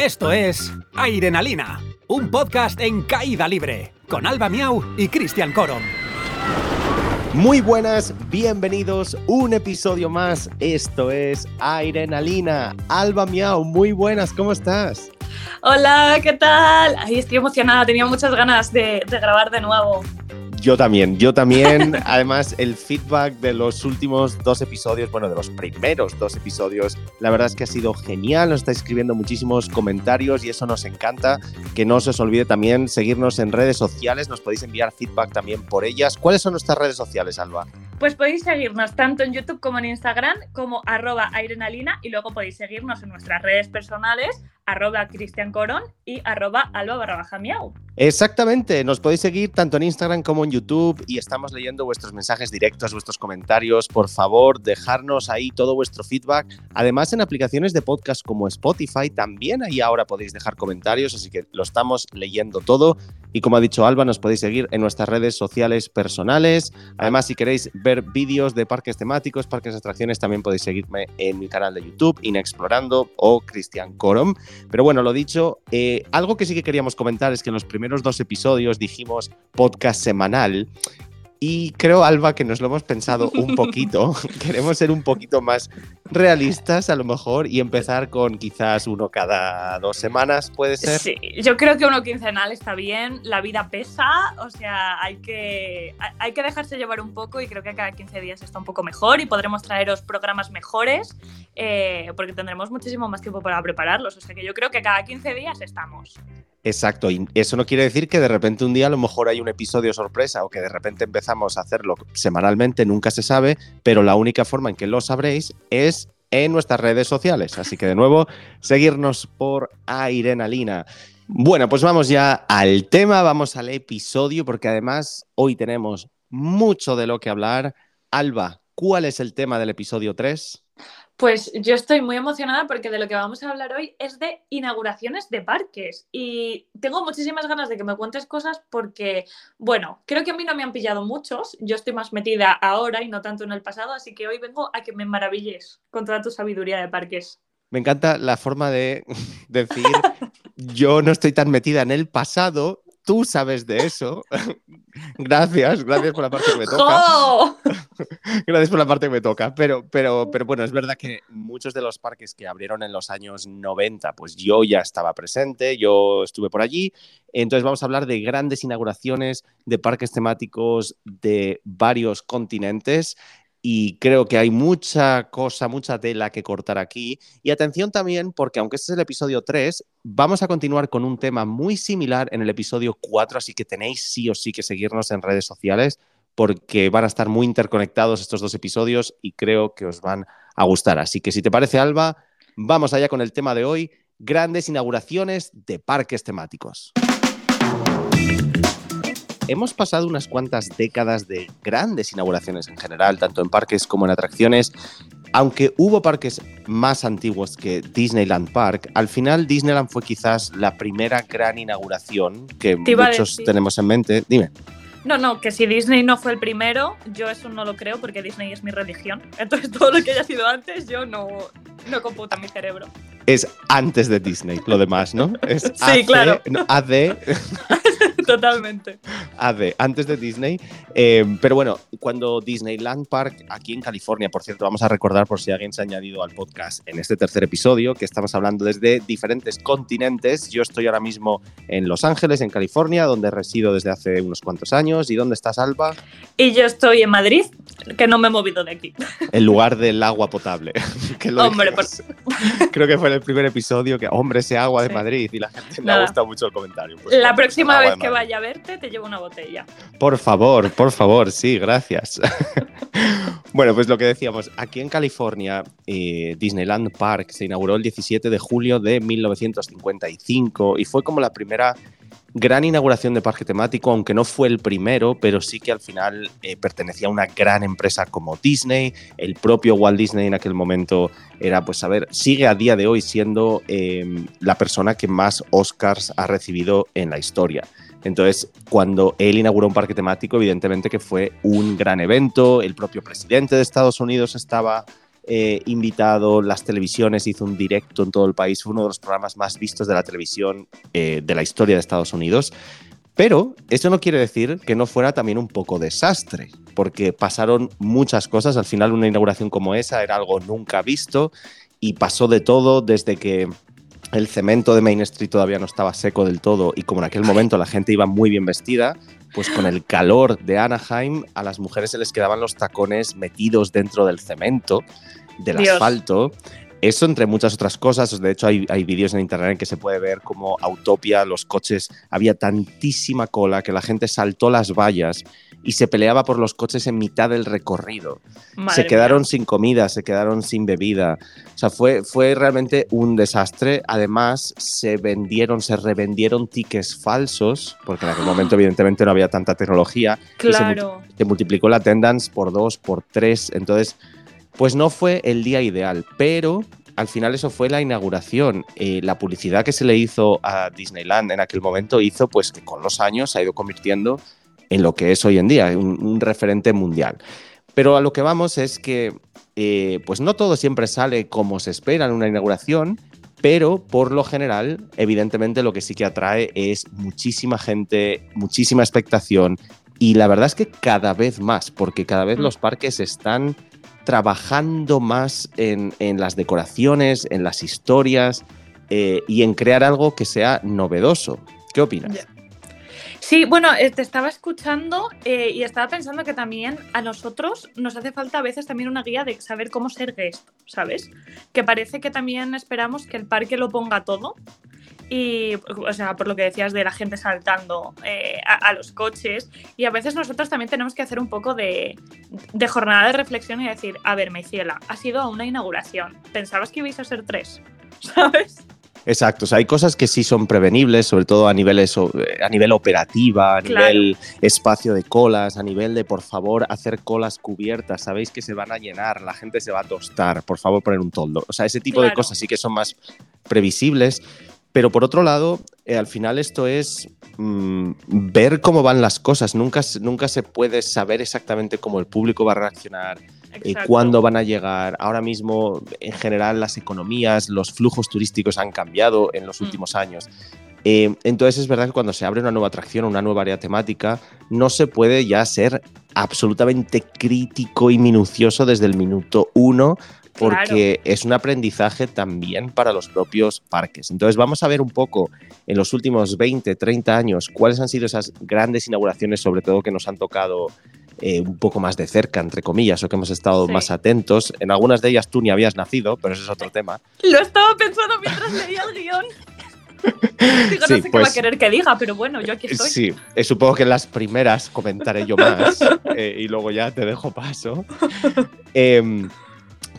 Esto es Airenalina, un podcast en caída libre, con Alba Miau y Cristian Coron. Muy buenas, bienvenidos un episodio más. Esto es Airenalina. Alba Miau, muy buenas, ¿cómo estás? Hola, ¿qué tal? Ay, estoy emocionada, tenía muchas ganas de, de grabar de nuevo. Yo también, yo también. Además, el feedback de los últimos dos episodios, bueno, de los primeros dos episodios, la verdad es que ha sido genial. Nos está escribiendo muchísimos comentarios y eso nos encanta. Que no se os olvide también seguirnos en redes sociales. Nos podéis enviar feedback también por ellas. ¿Cuáles son nuestras redes sociales, Alba? Pues podéis seguirnos tanto en YouTube como en Instagram como arroba airenalina y luego podéis seguirnos en nuestras redes personales arroba Cristian Corón y arroba alba barra baja miau. Exactamente, nos podéis seguir tanto en Instagram como en YouTube y estamos leyendo vuestros mensajes directos, vuestros comentarios. Por favor, dejarnos ahí todo vuestro feedback. Además, en aplicaciones de podcast como Spotify, también ahí ahora podéis dejar comentarios, así que lo estamos leyendo todo. Y como ha dicho Alba, nos podéis seguir en nuestras redes sociales personales. Además, si queréis ver vídeos de parques temáticos, parques de atracciones, también podéis seguirme en mi canal de YouTube, Inexplorando o Cristian Corom. Pero bueno, lo dicho, eh, algo que sí que queríamos comentar es que en los primeros dos episodios dijimos podcast semanal y creo, Alba, que nos lo hemos pensado un poquito. Queremos ser un poquito más realistas, a lo mejor, y empezar con quizás uno cada dos semanas, ¿puede ser? Sí, yo creo que uno quincenal está bien. La vida pesa, o sea, hay que, hay que dejarse llevar un poco y creo que cada 15 días está un poco mejor y podremos traeros programas mejores eh, porque tendremos muchísimo más tiempo para prepararlos. O sea, que yo creo que cada 15 días estamos. Exacto, y eso no quiere decir que de repente un día a lo mejor hay un episodio sorpresa o que de repente empezamos a hacerlo semanalmente, nunca se sabe, pero la única forma en que lo sabréis es en nuestras redes sociales. Así que de nuevo, seguirnos por Airenalina. Bueno, pues vamos ya al tema, vamos al episodio, porque además hoy tenemos mucho de lo que hablar. Alba, ¿cuál es el tema del episodio 3? Pues yo estoy muy emocionada porque de lo que vamos a hablar hoy es de inauguraciones de parques y tengo muchísimas ganas de que me cuentes cosas porque, bueno, creo que a mí no me han pillado muchos, yo estoy más metida ahora y no tanto en el pasado, así que hoy vengo a que me maravilles con toda tu sabiduría de parques. Me encanta la forma de decir, yo no estoy tan metida en el pasado, tú sabes de eso. gracias, gracias por la parte que me toca. gracias por la parte que me toca. Pero, pero, pero bueno, es verdad que muchos de los parques que abrieron en los años 90, pues yo ya estaba presente, yo estuve por allí. Entonces vamos a hablar de grandes inauguraciones de parques temáticos de varios continentes y creo que hay mucha cosa, mucha tela que cortar aquí. Y atención también, porque aunque este es el episodio 3, vamos a continuar con un tema muy similar en el episodio 4, así que tenéis sí o sí que seguirnos en redes sociales porque van a estar muy interconectados estos dos episodios y creo que os van a gustar. Así que si te parece, Alba, vamos allá con el tema de hoy, grandes inauguraciones de parques temáticos hemos pasado unas cuantas décadas de grandes inauguraciones en general, tanto en parques como en atracciones. Aunque hubo parques más antiguos que Disneyland Park, al final Disneyland fue quizás la primera gran inauguración que muchos tenemos en mente. Dime. No, no, que si Disney no fue el primero, yo eso no lo creo porque Disney es mi religión. Entonces todo lo que haya sido antes, yo no, no computa mi cerebro. Es antes de Disney, lo demás, ¿no? Es sí, claro. AD. Totalmente. AD, antes de Disney. Eh, pero bueno, cuando Disneyland Park, aquí en California, por cierto, vamos a recordar por si alguien se ha añadido al podcast en este tercer episodio, que estamos hablando desde diferentes continentes. Yo estoy ahora mismo en Los Ángeles, en California, donde resido desde hace unos cuantos años. ¿Y dónde estás, Alba? Y yo estoy en Madrid, que no me he movido de aquí. El lugar del agua potable. Hombre, creo que fue en el primer episodio que, hombre, ese agua de Madrid y la gente le ha gustado mucho el comentario. Pues, la próxima vez que vaya a verte, te llevo una botella. Por favor, por favor, sí, gracias. bueno, pues lo que decíamos, aquí en California, eh, Disneyland Park se inauguró el 17 de julio de 1955 y fue como la primera gran inauguración de parque temático, aunque no fue el primero, pero sí que al final eh, pertenecía a una gran empresa como Disney. El propio Walt Disney en aquel momento era, pues, a ver, sigue a día de hoy siendo em, la persona que más Oscars ha recibido en la historia. Entonces, cuando él inauguró un parque temático, evidentemente que fue un gran evento, el propio presidente de Estados Unidos estaba eh, invitado, las televisiones, hizo un directo en todo el país, fue uno de los programas más vistos de la televisión eh, de la historia de Estados Unidos. Pero eso no quiere decir que no fuera también un poco desastre, porque pasaron muchas cosas. Al final una inauguración como esa era algo nunca visto y pasó de todo desde que el cemento de Main Street todavía no estaba seco del todo y como en aquel momento la gente iba muy bien vestida, pues con el calor de Anaheim a las mujeres se les quedaban los tacones metidos dentro del cemento, del asfalto. Eso entre muchas otras cosas. De hecho, hay, hay vídeos en internet en que se puede ver como Autopia, los coches, había tantísima cola que la gente saltó las vallas y se peleaba por los coches en mitad del recorrido. se quedaron sin comida, se quedaron sin bebida. O sea, fue, fue realmente un desastre. Además, se vendieron, se revendieron tickets falsos, porque en aquel momento evidentemente no había tanta tecnología. Claro. se, multiplicó la attendance por dos, por tres. Entonces, pues no fue el día ideal, pero al final eso fue la inauguración. Eh, la publicidad que se le hizo a Disneyland en aquel momento hizo pues que con los años se ha ido convirtiendo en lo que es hoy en día, un, referente mundial. Pero a lo que vamos es que eh, pues no todo siempre sale como se espera en una inauguración, pero por lo general, evidentemente lo que sí que atrae es muchísima gente, muchísima expectación y la verdad es que cada vez más, porque cada vez mm. los parques están trabajando más en, las decoraciones, en las historias eh, y en crear algo que sea novedoso. ¿Qué opinas? Sí, bueno, eh, te estaba escuchando eh, y estaba pensando que también a nosotros nos hace falta a veces también una guía de saber cómo ser guest, ¿sabes? Que parece que también esperamos que el parque lo ponga todo y, o sea, por lo que decías de la gente saltando eh, a, los coches. Y a veces nosotros también tenemos que hacer un poco de, jornada de reflexión y decir, a ver, Meiciela, ha sido una inauguración. ¿Pensabas que ibais a ser tres? ¿Sabes? Exacto, o sea, hay cosas que sí son prevenibles, sobre todo a, niveles, a nivel operativa, a nivel espacio de colas, a nivel de, por favor, hacer colas cubiertas, sabéis que se van a llenar, la gente se va a tostar, por favor, poner un toldo. O sea, ese tipo de cosas sí que son más previsibles, pero por otro lado, eh, al final esto es mm, ver cómo van las cosas. Nunca, nunca se puede saber exactamente cómo el público va a reaccionar, eh, cuándo van a llegar. Ahora mismo, en general, las economías, los flujos turísticos han cambiado en los mm. últimos años. Eh, entonces es verdad que cuando se abre una nueva atracción, una nueva área temática, no se puede ya ser absolutamente crítico y minucioso desde el minuto uno porque es un aprendizaje también para los propios parques. Entonces vamos a ver un poco en los últimos 20, 30 años cuáles han sido esas grandes inauguraciones, sobre todo que nos han tocado eh, un poco más de cerca, entre comillas, o que hemos estado más atentos. En algunas de ellas tú ni habías nacido, pero ese es otro tema. Lo estaba pensando mientras leía el guion. Digo, no sé qué va a pues querer que diga, pero bueno, yo aquí estoy. Sí, eh, supongo que en las primeras comentaré yo más eh, y luego ya te dejo paso.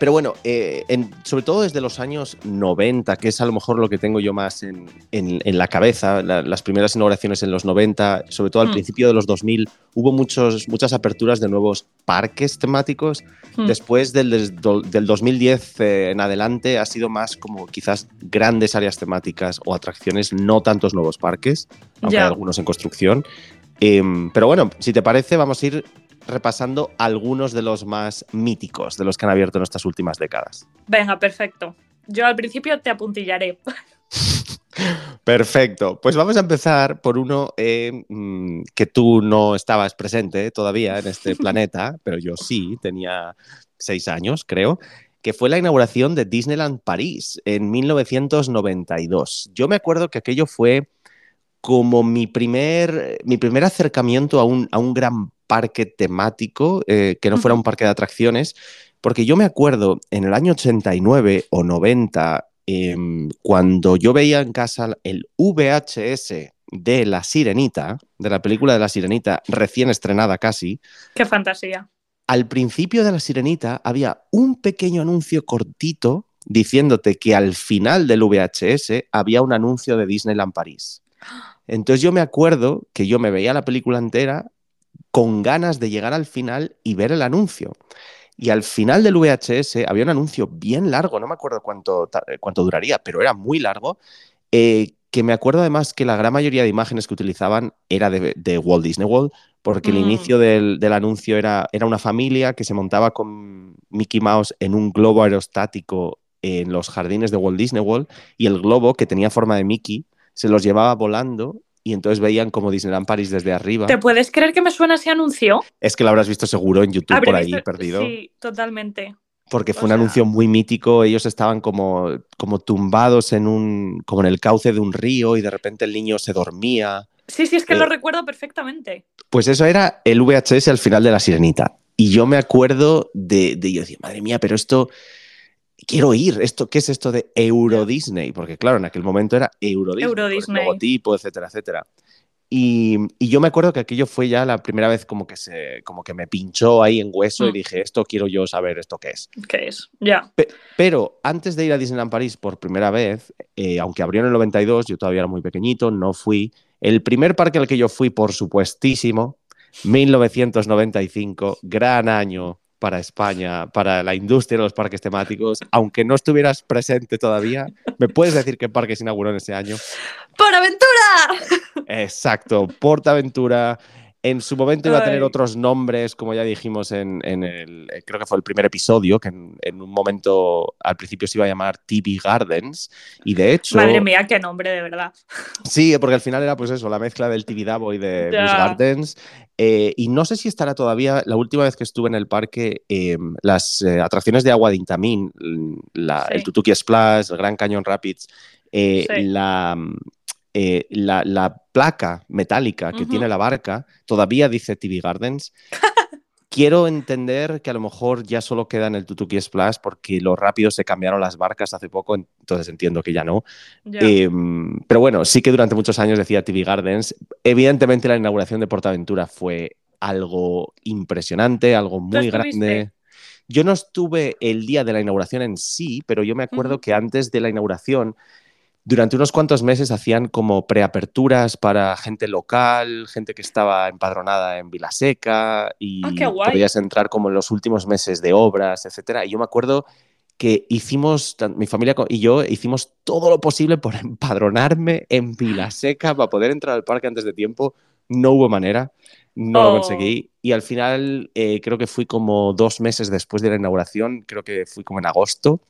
Eh, pero bueno, eh, sobre todo desde los años 90, que es a lo mejor lo que tengo yo más en, la cabeza, las primeras inauguraciones en los 90, sobre todo al mm. principio de los 2000, hubo muchos, muchas aperturas de nuevos parques temáticos. Mm. Después del, del 2010 eh, en adelante ha sido más como quizás grandes áreas temáticas o atracciones, no tantos nuevos parques, aunque hay algunos en construcción. Em, pero bueno, si te parece, vamos a ir repasando algunos de los más míticos, de los que han abierto en estas últimas décadas. Venga, perfecto. Yo al principio te apuntillaré. Perfecto. Pues vamos a empezar por uno eh, mm, que tú no estabas presente todavía en este planeta, pero yo sí, tenía seis años, creo, que fue la inauguración de Disneyland París en 1992. Yo me acuerdo que aquello fue como mi primer, mi primer acercamiento a un, a un gran parque temático, eh, que no fuera un parque de atracciones, porque yo me acuerdo en el año 89 o 90, em, cuando yo veía en casa el VHS de La Sirenita, de la película de La Sirenita, recién estrenada casi. ¡Qué fantasía! Al principio de La Sirenita había un pequeño anuncio cortito diciéndote que al final del VHS había un anuncio de Disneyland París. Entonces yo me acuerdo que yo me veía la película entera con ganas de llegar al final y ver el anuncio. Y al final del VHS había un anuncio bien largo, no me acuerdo cuánto, cuánto duraría, pero era muy largo, eh, que me acuerdo además que la gran mayoría de imágenes que utilizaban era de, Walt Disney World, porque el Mm. inicio del, del anuncio era, era una familia que se montaba con Mickey Mouse en un globo aerostático en los jardines de Walt Disney World y el globo, que tenía forma de Mickey, se los llevaba volando y entonces veían como Disneyland Paris desde arriba. ¿Te puedes creer que me suena ese anuncio? Es que lo habrás visto seguro en YouTube por ahí visto- perdido. Sí, totalmente. Porque fue O un sea- anuncio muy mítico. Ellos estaban como, como tumbados en un, como en el cauce de un río y de repente el niño se dormía. Sí, sí, es que Eh, lo recuerdo perfectamente. Pues eso era el VHS al final de La Sirenita. Y yo me acuerdo de, de yo decía, madre mía, pero esto, quiero ir, esto, ¿qué es esto de Euro Disney? Porque claro, en aquel momento era Euro Disney, Euro Disney. logotipo, etcétera, etcétera. Y, y yo me acuerdo que aquello fue ya la primera vez como que, se, como que me pinchó ahí en hueso y Mm. dije, esto quiero yo saber, esto qué es. ¿Qué es? Ya. Pe- Pero antes de ir a Disneyland París por primera vez, eh, aunque abrió en el 92, yo todavía era muy pequeñito, no fui. El primer parque al que yo fui, por supuestísimo, 1995, gran año para España, para la industria de los parques temáticos. Aunque no estuvieras presente todavía, ¿me puedes decir qué parque se inauguró en ese año? ¡Por aventura! Exacto, Portaventura. En su momento iba a tener Ay. otros nombres, como ya dijimos en, en el, eh, creo que fue el primer episodio, que en, en un momento al principio se iba a llamar TV Gardens. Y de hecho, Madre mía, qué nombre, de verdad. sí, porque al final era pues eso, la mezcla del TV Davo y de. Busch Gardens. Eh, y no sé si estará todavía, la última vez que estuve en el parque, eh, las eh, atracciones de agua de Intamin, la- Sí. el Tutuki Splash, el Gran Cañón Rapids, Sí. la, eh, la, la placa metálica que tiene la barca todavía dice TV Gardens. Quiero entender que a lo mejor ya solo queda en el Tutuki Splash porque los rápidos se cambiaron las barcas hace poco, entonces entiendo que ya no. Eh, pero bueno, sí que durante muchos años decía TV Gardens. Evidentemente la inauguración de Portaventura fue algo impresionante, algo muy grande. Yo no estuve el día de la inauguración en sí, pero yo me acuerdo que antes de la inauguración, durante unos cuantos meses hacían como preaperturas para gente local, gente que estaba empadronada en Vilaseca y Ah, podías entrar como en los últimos meses de obras, etcétera. Y yo me acuerdo que hicimos, mi familia y yo hicimos todo lo posible por empadronarme en Vilaseca para poder entrar al parque antes de tiempo. No hubo manera, no lo Oh. conseguí. Y al final eh, creo que fui como dos meses después de la inauguración, creo que fui como en agosto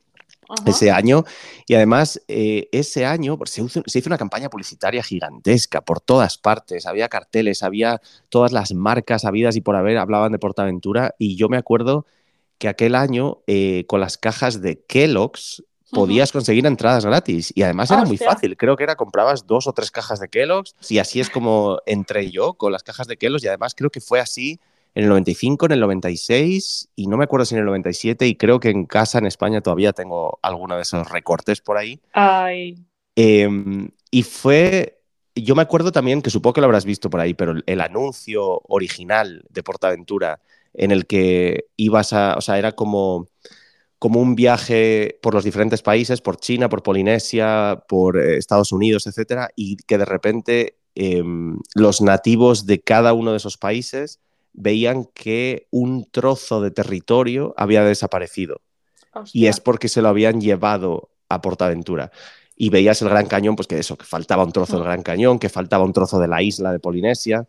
Ajá. ese año. Y además, eh, ese año pues, se hizo, se hizo una campaña publicitaria gigantesca por todas partes. Había carteles, había todas las marcas habidas y por haber hablaban de Portaventura. Y yo me acuerdo que aquel año, eh, con las cajas de Kellogg's, podías conseguir entradas gratis. Y además era muy Hostia. fácil. Creo que era comprabas dos o tres cajas de Kellogg's. Y así es como entré yo con las cajas de Kellogg's. Y además creo que fue así en el 95, en el 96 y no me acuerdo si en el 97 y creo que en casa en España todavía tengo alguno de esos recortes por ahí. Ay. Eh, y fue, yo me acuerdo también que supongo que lo habrás visto por ahí, pero el, el anuncio original de Portaventura en el que ibas a, o sea, era como, como un viaje por los diferentes países, por China, por Polinesia, por eh, Estados Unidos, etcétera, y que de repente eh, los nativos de cada uno de esos países veían que un trozo de territorio había desaparecido y es porque se lo habían llevado a Portaventura. Y veías el Gran Cañón, pues que eso, que faltaba un trozo del Mm. Gran Cañón, que faltaba un trozo de la isla de Polinesia.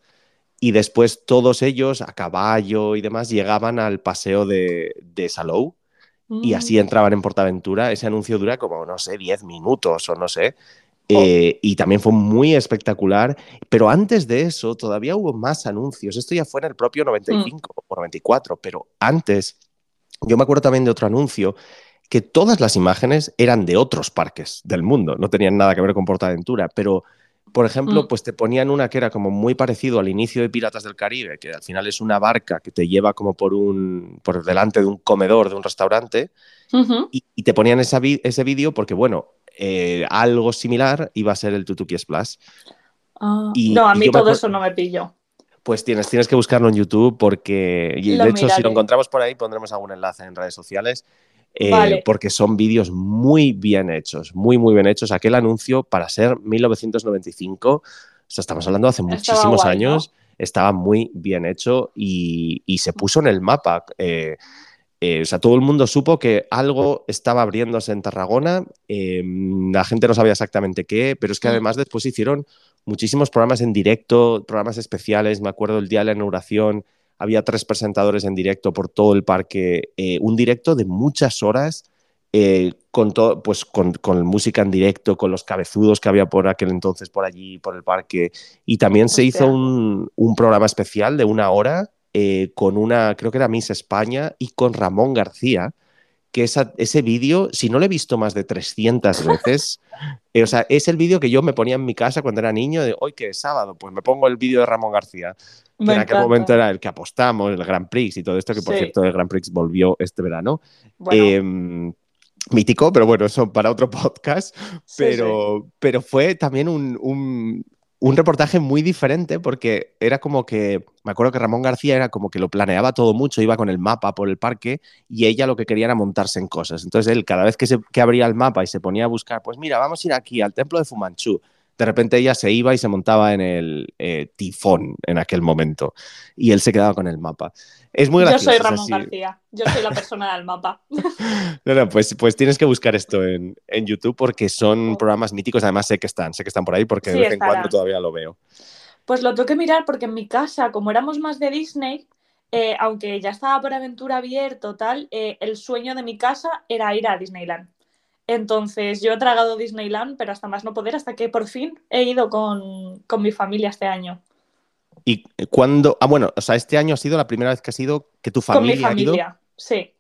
Y después todos ellos, a caballo y demás, llegaban al paseo de, de Salou y Mm. así entraban en Portaventura. Ese anuncio dura como, no sé, 10 minutos o no sé. Oh. Eh, y también fue muy espectacular. Pero antes de eso, todavía hubo más anuncios. Esto ya fue en el propio 95 o 94, pero antes, yo me acuerdo también de otro anuncio que todas las imágenes eran de otros parques del mundo, no tenían nada que ver con Portaventura, pero por ejemplo, Mm. pues te ponían una que era como muy parecido al inicio de Piratas del Caribe, que al final es una barca que te lleva como por un por delante de un comedor de un restaurante y, y te ponían esa ese vídeo porque bueno, eh, algo similar iba a ser el Tutuki Splash. Y- no, a mí me todo eso no me pillo. Pues tienes, tienes que buscarlo en YouTube porque, y Lo de hecho, si lo encontramos por ahí, pondremos algún enlace en redes sociales. eh, Vale. Porque son vídeos muy bien hechos, muy, muy bien hechos. Aquel anuncio, para ser 1995, o sea, estamos hablando de hace Estaba muchísimos guay, ¿no? años, estaba muy bien hecho y, y se puso en el mapa. eh, eh, o sea, todo el mundo supo que algo estaba abriéndose en Tarragona, em, la gente no sabía exactamente qué, pero es que mm. además después hicieron muchísimos programas en directo, programas especiales, me acuerdo el día de la inauguración, había tres presentadores en directo por todo el parque, eh, un directo de muchas horas. Eh, con, pues con, música en directo, con los cabezudos que había por aquel entonces por allí, por el parque. Y también se hizo un, un, programa especial de una hora eh, con una, creo que era Miss España, y con Ramón García, que ese vídeo, si no lo he visto más de 300 veces, eh, o sea, es el vídeo que yo me ponía en mi casa cuando era niño, de hoy que es sábado, pues me pongo el vídeo de Ramón García, que en aquel momento era el que apostamos, el Grand Prix y todo esto, que por cierto el Grand Prix volvió este verano. Em, mítico, pero bueno, eso para otro podcast. Pero, pero fue también un, un reportaje muy diferente porque era como que, me acuerdo que Ramón García era como que lo planeaba todo mucho, iba con el mapa por el parque y ella lo que quería era montarse en cosas. Entonces él cada vez que, se, abría el mapa y se ponía a buscar, pues mira, vamos a ir aquí al templo de Fumanchu, de repente ella se iba y se montaba en el eh, tifón en aquel momento y él se quedaba con el mapa. Es muy gracioso. Yo soy Ramón García, yo soy la persona del mapa. no, no, pues, pues tienes que buscar esto en, YouTube porque son programas míticos, además sé que están, sé que están por ahí porque de vez en cuando todavía lo veo. Pues lo tengo que mirar porque en mi casa, como éramos más de Disney, eh, aunque ya estaba por aventura abierto, tal, eh, el sueño de mi casa era ir a Disneyland. Entonces yo he tragado Disneyland, pero hasta más no poder, hasta que por fin he ido con, mi familia este año. ¿Y cuándo? Ah, bueno, o sea, este año ha sido la primera vez que ha sido que tu familia. Con mi familia, sí.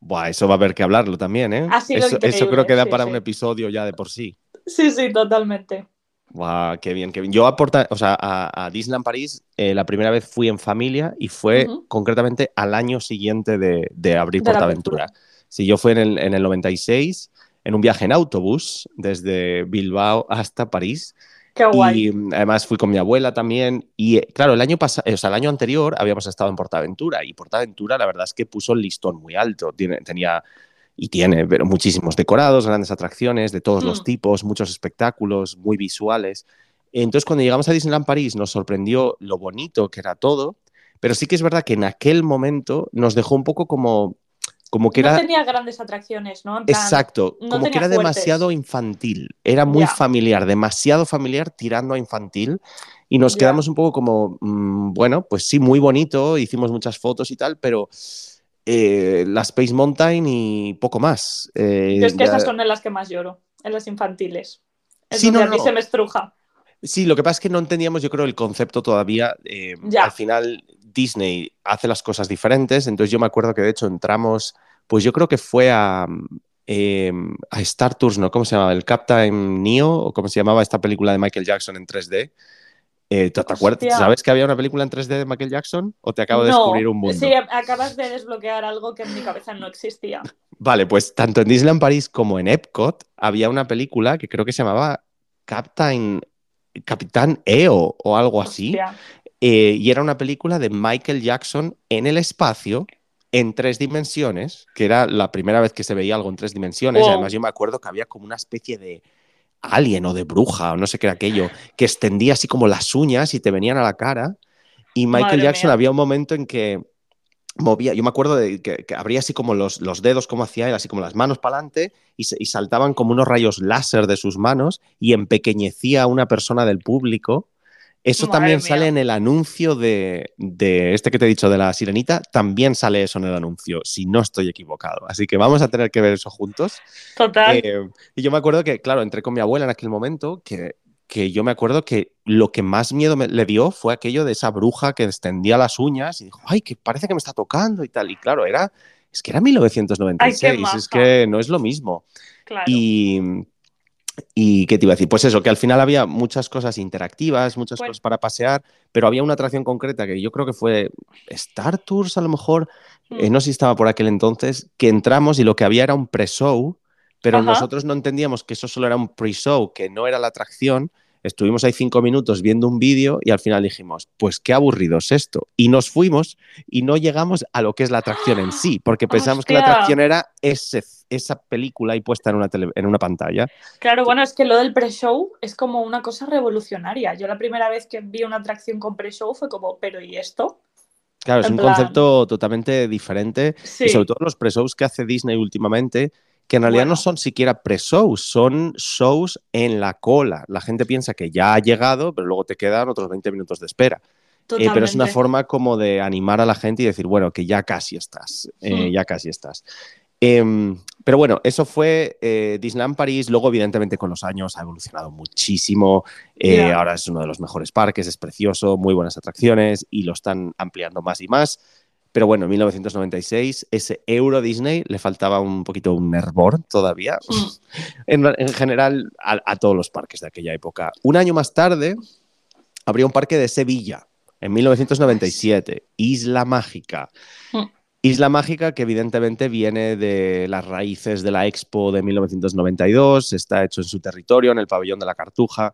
Buah, eso va a haber que hablarlo también, ¿eh? Ha sido eso, eso creo que da para un episodio ya de por sí. Sí, sí, totalmente. Buah, qué bien, qué bien. Yo aporta, o sea, a, Disneyland París eh, la primera vez fui en familia y fue concretamente al año siguiente de, abrir Portaventura. Si yo fui en el, en el 96 en un viaje en autobús desde Bilbao hasta París. Qué guay. Y mm, además fui con mi abuela también. Y eh, claro, el año pasado, o sea, el año anterior habíamos estado en Portaventura y Portaventura la verdad es que puso el listón muy alto. Tiene, tenía y tiene pero muchísimos decorados, grandes atracciones de todos los mm. tipos, muchos espectáculos muy visuales. Entonces, cuando llegamos a Disneyland París, nos sorprendió lo bonito que era todo, pero sí que es verdad que en aquel momento nos dejó un poco como como que no era... tenía grandes atracciones, ¿no? Exacto, como que era demasiado infantil, era muy familiar, demasiado familiar tirando a infantil y nos quedamos un poco como, mm, bueno, pues sí, muy bonito, hicimos muchas fotos y tal, pero eh, la Space Mountain y poco más. Eh, es que esas son en las que más lloro, en las infantiles. Es donde a mí se me estruja. Sí, lo que pasa es que no entendíamos, yo creo, el concepto todavía. Eh, al final, Disney hace las cosas diferentes. Entonces, yo me acuerdo que de hecho entramos, pues yo creo que fue a, em, a Star Tours, ¿no? ¿Cómo se llamaba? El Captain Neo, o cómo se llamaba esta película de Michael Jackson en 3D. Eh, ¿te, acuerdas? ¿Sabes que había una película en 3D de Michael Jackson? ¿O te acabo de descubrir un mundo? Sí, acabas de desbloquear algo que en mi cabeza no existía. Vale, pues tanto en Disneyland París como en Epcot había una película que creo que se llamaba Captain Capitán EO o algo así. Eh, y era una película de Michael Jackson en el espacio en tres dimensiones, que era la primera vez que se veía algo en tres dimensiones. Además, yo me acuerdo que había como una especie de alien o de bruja o no sé qué era aquello, que extendía así como las uñas y te venían a la cara. Y Michael Jackson había un momento en que movía, yo me acuerdo de que, abría así como los, los, dedos, como hacía él, así como las manos para adelante, y, y, saltaban como unos rayos láser de sus manos y empequeñecía a una persona del público. Eso también sale en el anuncio de, de, este que te he dicho de la sirenita, también sale eso en el anuncio, si no estoy equivocado. Así que vamos a tener que ver eso juntos. Total. Eh, y yo me acuerdo que, claro, entré con mi abuela en aquel momento, que que yo me acuerdo que lo que más miedo me, le dio fue aquello de esa bruja que extendía las uñas y dijo, ay, que parece que me está tocando y tal. Y claro, era, es que era 1996, es que no es lo mismo. Y, y qué te iba a decir, pues eso, que al final había muchas cosas interactivas, muchas cosas para pasear, pero había una atracción concreta que yo creo que fue Star Tours a lo mejor, eh, hmm. no sé si estaba por aquel entonces, que entramos y lo que había era un pre-show pero nosotros no entendíamos que eso solo era un pre-show, que no era la atracción. Estuvimos ahí cinco minutos viendo un vídeo y al final dijimos, pues qué aburrido es esto. Y nos fuimos y no llegamos a lo que es la atracción en sí, porque pensamos que la atracción era ese, esa película ahí puesta en una, en una pantalla. Claro, bueno, es que lo del pre-show es como una cosa revolucionaria. Yo la primera vez que vi una atracción con pre-show fue como, pero ¿y esto? Claro, es un plan- concepto totalmente diferente Sí. y sobre todo los pre-shows que hace Disney últimamente, que en realidad Bueno. no son siquiera pre-shows, son shows en la cola. La gente piensa que ya ha llegado, pero luego te quedan otros 20 minutos de espera. Eh, pero es una forma como de animar a la gente y decir, bueno, que ya casi estás, eh, Hmm. ya casi estás. Em, pero bueno, eso fue eh, Disneyland París. Luego, evidentemente, con los años ha evolucionado muchísimo. Eh. Ahora es uno de los mejores parques, es precioso, muy buenas atracciones y lo están ampliando más y más. Pero bueno, en 1996, ese Euro Disney le faltaba un poquito un hervor todavía. En, en general, a, a todos los parques de aquella época. Un año más tarde, abrió un parque de Sevilla, en 1997, Isla Mágica. Mm. Isla Mágica que evidentemente viene de las raíces de la Expo de 1992, está hecho en su territorio, en el pabellón de la Cartuja.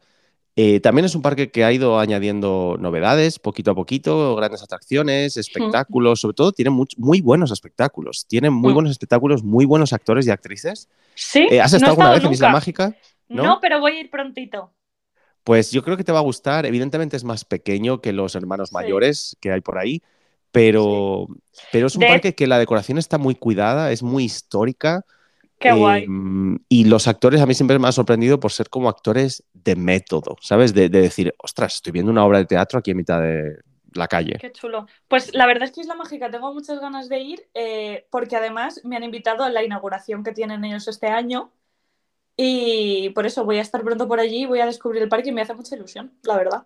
Eh, también es un parque que ha ido añadiendo novedades poquito a poquito, grandes atracciones, espectáculos, sobre todo tiene muy buenos espectáculos, tiene muy Mm. buenos espectáculos, muy buenos actores y actrices. Sí. Eh, ¿Has no estado alguna estado vez en Isla. Mágica? ¿no? ¿no? pero voy a ir prontito. Pues yo creo que te va a gustar. Evidentemente es más pequeño que los hermanos Sí. mayores que hay por ahí, pero, pero es un De- parque que la decoración está muy cuidada, es muy histórica. Qué eh, guay. Y los actores a mí siempre me han sorprendido por ser como actores de método, ¿sabes? De, de decir, ostras, estoy viendo una obra de teatro aquí en mitad de la calle. Qué chulo. Pues la verdad es que Isla Mágica tengo muchas ganas de ir eh, porque además me han invitado a la inauguración que tienen ellos este año y por eso voy a estar pronto por allí, voy a descubrir el parque y me hace mucha ilusión, la verdad.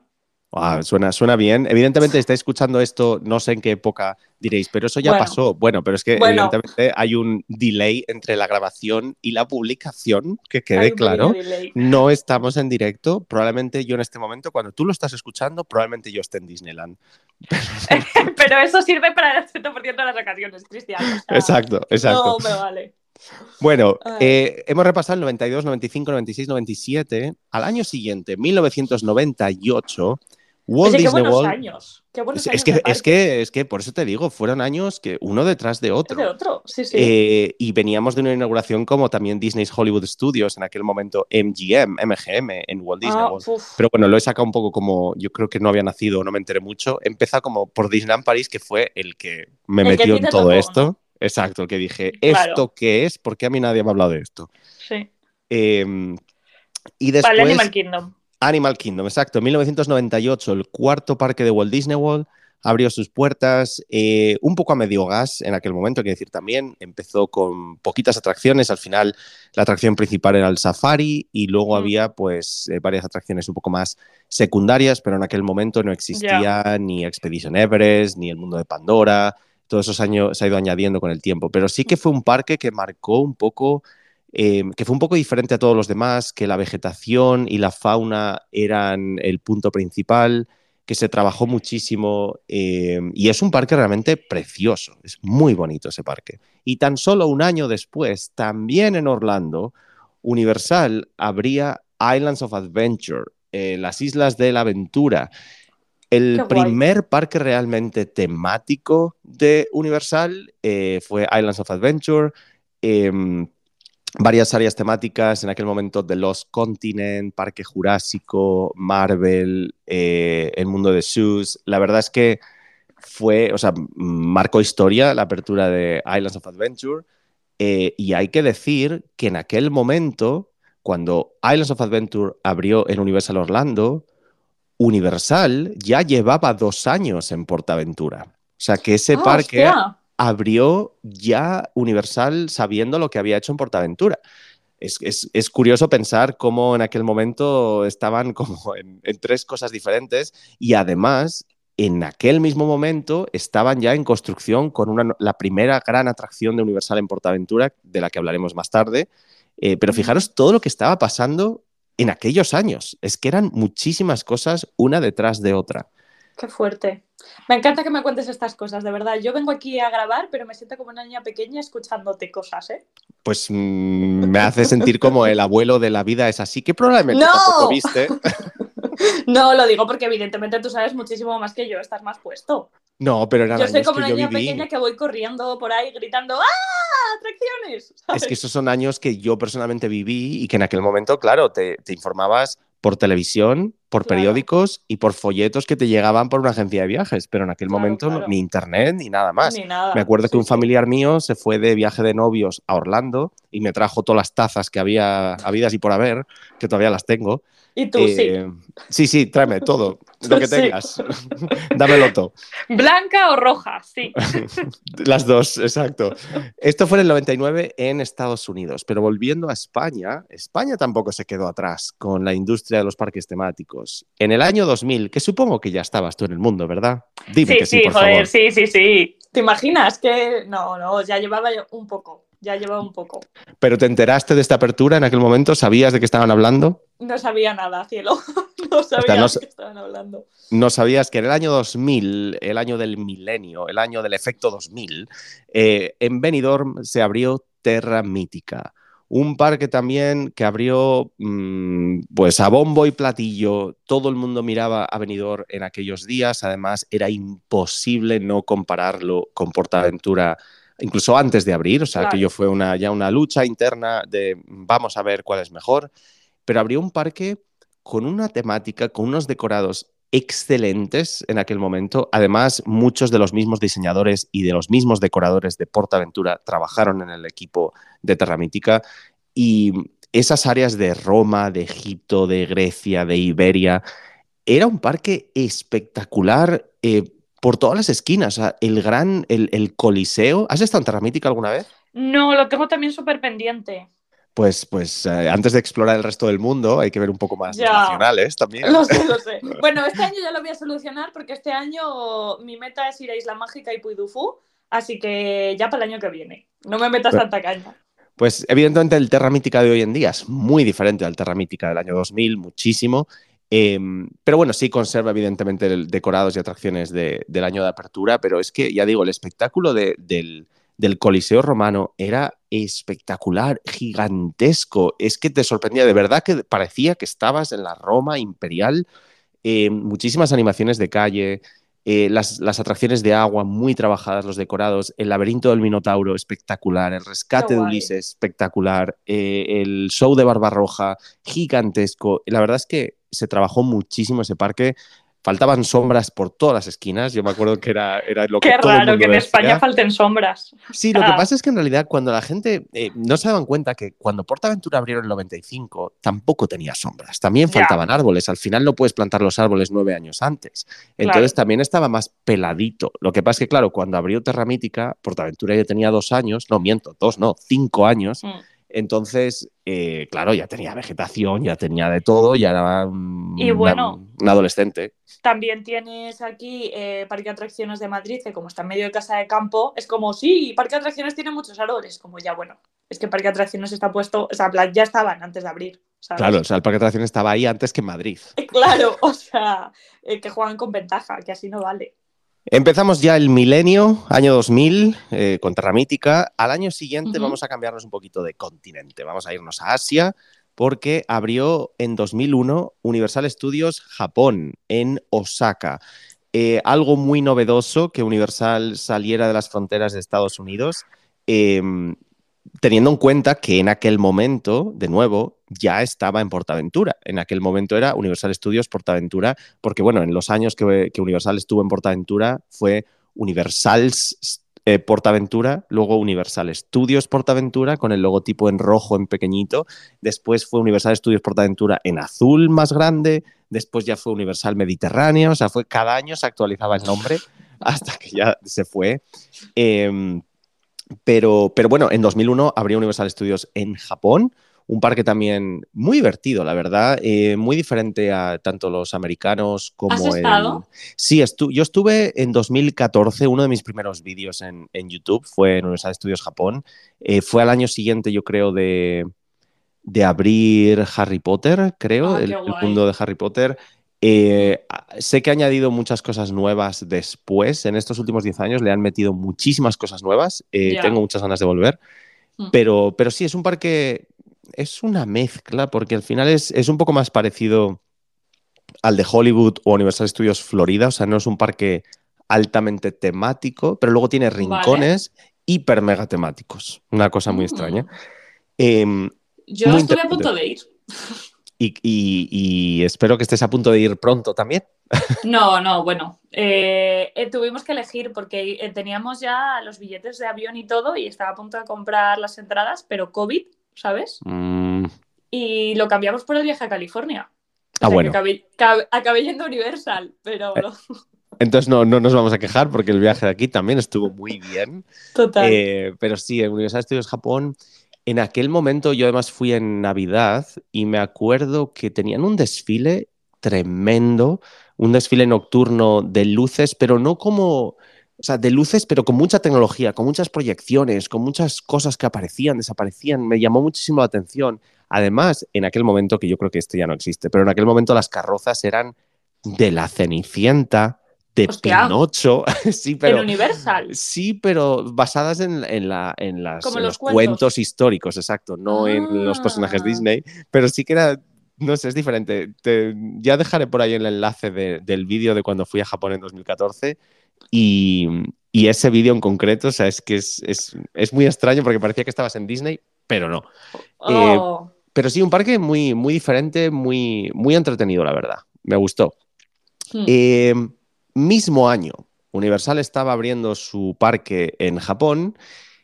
Ah, suena, suena bien. Evidentemente, si estáis escuchando esto, no sé en qué época diréis, pero eso ya Bueno. pasó. Bueno, pero es que Bueno. evidentemente hay un delay entre la grabación y la publicación, que quede claro. No estamos en directo. Probablemente yo en este momento, cuando tú lo estás escuchando, probablemente yo esté en Disneyland. Pero eso sirve para el 80% de las ocasiones, Cristian. o sea, Exacto, exacto. No me vale. Bueno, eh, hemos repasado el 92, 95, 96, 97. Al año siguiente, 1998, Walt Oye, Disney World. años. Qué Es, años que, es, que, es que por eso te digo, fueron años que uno detrás de otro. de otro, sí, sí. Eh, y veníamos de una inauguración como también Disney's Hollywood Studios, en aquel momento MGM, MGM en Walt Disney Ah, World. uf. Pero bueno, lo he sacado un poco como yo creo que no había nacido, no me enteré mucho. Empieza como por Disneyland París, que fue el que me El metió ti en todo tocó, esto. ¿no? Exacto, que dije, Claro. ¿esto qué es? ¿Por qué a mí nadie me ha hablado de esto? sí. Eh, y después Vale, Animal Kingdom. Animal Kingdom, exacto. 1998, el cuarto parque de Walt Disney World abrió sus puertas eh, un poco a medio gas en aquel momento, hay que decir también. Empezó con poquitas atracciones, al final la atracción principal era el safari y luego Mm. había pues eh, varias atracciones un poco más secundarias, pero en aquel momento no existía ni Expedition Everest, ni el mundo de Pandora. Todos esos años se ha ido añadiendo con el tiempo, pero sí que fue un parque que marcó un poco eh, que fue un poco diferente a todos los demás, que la vegetación y la fauna eran el punto principal, que se trabajó muchísimo eh, y es un parque realmente precioso, es muy bonito ese parque. Y tan solo un año después, también en Orlando, Universal abría Islands of Adventure, eh, las Islas de la Aventura. El primer parque realmente temático de Universal eh, fue Islands of Adventure. em, varias áreas temáticas en aquel momento de Lost Continent, Parque Jurásico, Marvel, eh, el mundo de Shoes. La verdad es que fue, o sea, marcó historia la apertura de Islands of Adventure. eh, y hay que decir que en aquel momento, cuando Islands of Adventure abrió en Universal Orlando, Universal ya llevaba dos años en Portaventura. O sea que ese Ah, parque hostia. Abrió ya Universal sabiendo lo que había hecho en Portaventura. Es, es- es curioso pensar cómo en aquel momento estaban como en, en tres cosas diferentes y además en aquel mismo momento estaban ya en construcción con una, la primera gran atracción de Universal en Portaventura, de la que hablaremos más tarde. Eh, pero fijaros todo lo que estaba pasando en aquellos años. Es que eran muchísimas cosas una detrás de otra. Qué fuerte. Me encanta que me cuentes estas cosas, de verdad. Yo vengo aquí a grabar, pero me siento como una niña pequeña escuchándote cosas, ¿eh? Pues mm, me hace sentir como el abuelo de la vida es así, que probablemente ¡No! tampoco viste. No, lo digo porque evidentemente tú sabes muchísimo más que yo, estás más puesto. No, pero eran Yo soy como una niña viví. pequeña que voy corriendo por ahí gritando ¡Ah! ¡Atracciones! ¿sabes? Es que esos son años que yo personalmente viví y que en aquel momento, claro, te, te informabas por televisión por periódicos y por folletos que te llegaban por una agencia de viajes, pero en aquel momento ni internet ni nada más. Me acuerdo que un familiar mío se fue de viaje de novios a Orlando y me trajo todas las tazas que había habidas y por haber, que todavía las tengo. Y tú, sí. Eh, sí, sí, tráeme todo, lo que tengas. Dámelo todo. Blanca o roja, sí. Las dos, exacto. Esto fue en el 99 en Estados Unidos, pero volviendo a España, España tampoco se quedó atrás con la industria de los parques temáticos. En el año 2000, que supongo que ya estabas tú en el mundo, ¿verdad? Dime que sí, por joder, Sí, sí, sí. ¿Te imaginas que no, no, ya llevaba un poco? ya llevaba un poco. ¿Pero te enteraste de esta apertura en aquel momento? ¿Sabías de qué estaban hablando? No sabía nada, cielo. no sabía de qué estaban hablando. No sabías que en el año 2000, el año del milenio, el año del efecto 2000, eh, en Benidorm se abrió Terra Mítica. Un parque también que abrió mm, pues a bombo y platillo. Todo el mundo miraba a Benidorm en aquellos días. Además, era imposible no compararlo con Portaventura incluso antes de abrir, o sea, que yo fue una, ya una lucha interna de vamos a ver cuál es mejor, pero abrió un parque con una temática, con unos decorados excelentes en aquel momento. Además, muchos de los mismos diseñadores y de los mismos decoradores de Portaventura trabajaron en el equipo de Terramítica y esas áreas de Roma, de Egipto, de Grecia, de Iberia, era un parque espectacular. Eh, por todas las esquinas. el gran, el, Coliseo. ¿Has estado en Terramítica alguna vez? No, lo tengo también súper pendiente. Pues, pues eh, antes de explorar el resto del mundo hay que ver un poco más nacionales también. Lo sé, lo sé. Bueno, este año ya lo voy a solucionar porque este año mi meta es ir a Isla Mágica y Puy así que ya para el año que viene. No me metas tanta caña. Pues evidentemente el Terra Mítica de hoy en día es muy diferente al Terra Mítica del año 2000, muchísimo. Em, pero bueno, sí conserva evidentemente decorados y atracciones del año de apertura, pero es que, ya digo, el espectáculo del, Coliseo Romano era espectacular, gigantesco. Es que te sorprendía, de verdad que parecía que estabas en la Roma imperial. Em, muchísimas animaciones de calle, eh, las, atracciones de agua muy trabajadas, los decorados, el laberinto del Minotauro espectacular, el rescate de Ulises espectacular, eh, el show de Barbarroja gigantesco. La verdad es que se trabajó muchísimo ese parque faltaban sombras por todas las esquinas. Yo me acuerdo que era, era lo que. Qué raro que en España falten sombras. Sí, lo que pasa es que en realidad cuando la gente eh, no se daban cuenta que cuando Portaventura abrieron en el 95 tampoco tenía sombras, también faltaban árboles. Al final no puedes plantar los árboles nueve años antes. Entonces también estaba más peladito. Lo que pasa es que, claro, cuando abrió Terra Mítica, Portaventura ya tenía dos años, no miento, dos, no, cinco años. Mm. Entonces, eh, claro, ya tenía vegetación, ya tenía de todo, ya era un, y bueno, un adolescente. También tienes aquí eh, Parque de Atracciones de Madrid, que como está en medio de casa de campo, es como, sí, Parque de Atracciones tiene muchos árboles, como ya, bueno, es que Parque de Atracciones está puesto, o sea, ya estaban antes de abrir. Claro, o sea, el Parque de Atracciones estaba ahí antes que en Madrid. Claro, o sea, eh, que juegan con ventaja, que así no vale. Empezamos ya el milenio, año 2000, eh, con Terra Mítica. Al año siguiente vamos a cambiarnos un poquito de continente. Vamos a irnos a Asia porque abrió en 2001 Universal Studios Japón, en Osaka. Eh, algo muy novedoso que Universal saliera de las fronteras de Estados Unidos. Em, teniendo en cuenta que en aquel momento, de nuevo, ya estaba en Portaventura. En aquel momento era Universal Studios Portaventura, porque bueno, en los años que, Universal estuvo en Portaventura fue Universal eh, Portaventura, luego Universal Studios Portaventura con el logotipo en rojo en pequeñito, después fue Universal Studios Portaventura en azul más grande, después ya fue Universal Mediterráneo, o sea, fue cada año se actualizaba el nombre hasta que ya se fue. Em, pero, pero bueno, en 2001 abrió Universal Studios en Japón, un parque también muy divertido, la verdad, eh, muy diferente a tanto los americanos como ¿Has estado? Sí, yo estuve en 2014, uno de mis primeros vídeos en, YouTube fue en Universal Studios Japón, eh, fue al año siguiente yo creo de, de abrir Harry Potter, creo, ah, el, mundo de Harry Potter. Eh, sé que ha añadido muchas cosas nuevas después. En estos últimos 10 años le han metido muchísimas cosas nuevas. Eh, tengo muchas ganas de volver. Mm. Pero, pero sí, es un parque, es una mezcla, porque al final es, un poco más parecido al de Hollywood o Universal Studios Florida. O sea, no es un parque altamente temático, pero luego tiene rincones hiper mega temáticos. Una cosa muy extraña. Mm. Em, Yo estuve a punto de ir. y, espero que estés a punto de ir pronto también. No, no, bueno, eh, eh, tuvimos que elegir porque eh, teníamos ya los billetes de avión y todo y estaba a punto de comprar las entradas, pero COVID, ¿sabes? Mm. Y lo cambiamos por el viaje a California. Ah, bueno. acabé, yendo Universal, pero... Entonces no, no nos vamos a quejar porque el viaje de aquí también estuvo muy bien. Total. pero sí, en Universal Studios Japón en aquel momento yo además fui en Navidad y me acuerdo que tenían un desfile tremendo, un desfile nocturno de luces, pero no como, o sea, de luces, pero con mucha tecnología, con muchas proyecciones, con muchas cosas que aparecían, desaparecían. Me llamó muchísimo la atención. Además, en aquel momento, que yo creo que esto ya no existe, pero en aquel momento las carrozas eran de la Cenicienta, de Pinocho. sí, pero, Universal. Sí, pero basadas en, la, en, las, los, cuentos. históricos, exacto, no en los personajes ah. Disney, pero sí que era, no sé, es diferente. ya dejaré por ahí el enlace del vídeo de cuando fui a Japón en 2014 y, ese vídeo en concreto, o sea, es que es, muy extraño porque parecía que estabas en Disney, pero no. Oh. Eh, pero sí, un parque muy, muy diferente, muy, muy entretenido, la verdad. Me gustó. Hmm. Eh, mismo año, Universal estaba abriendo su parque en Japón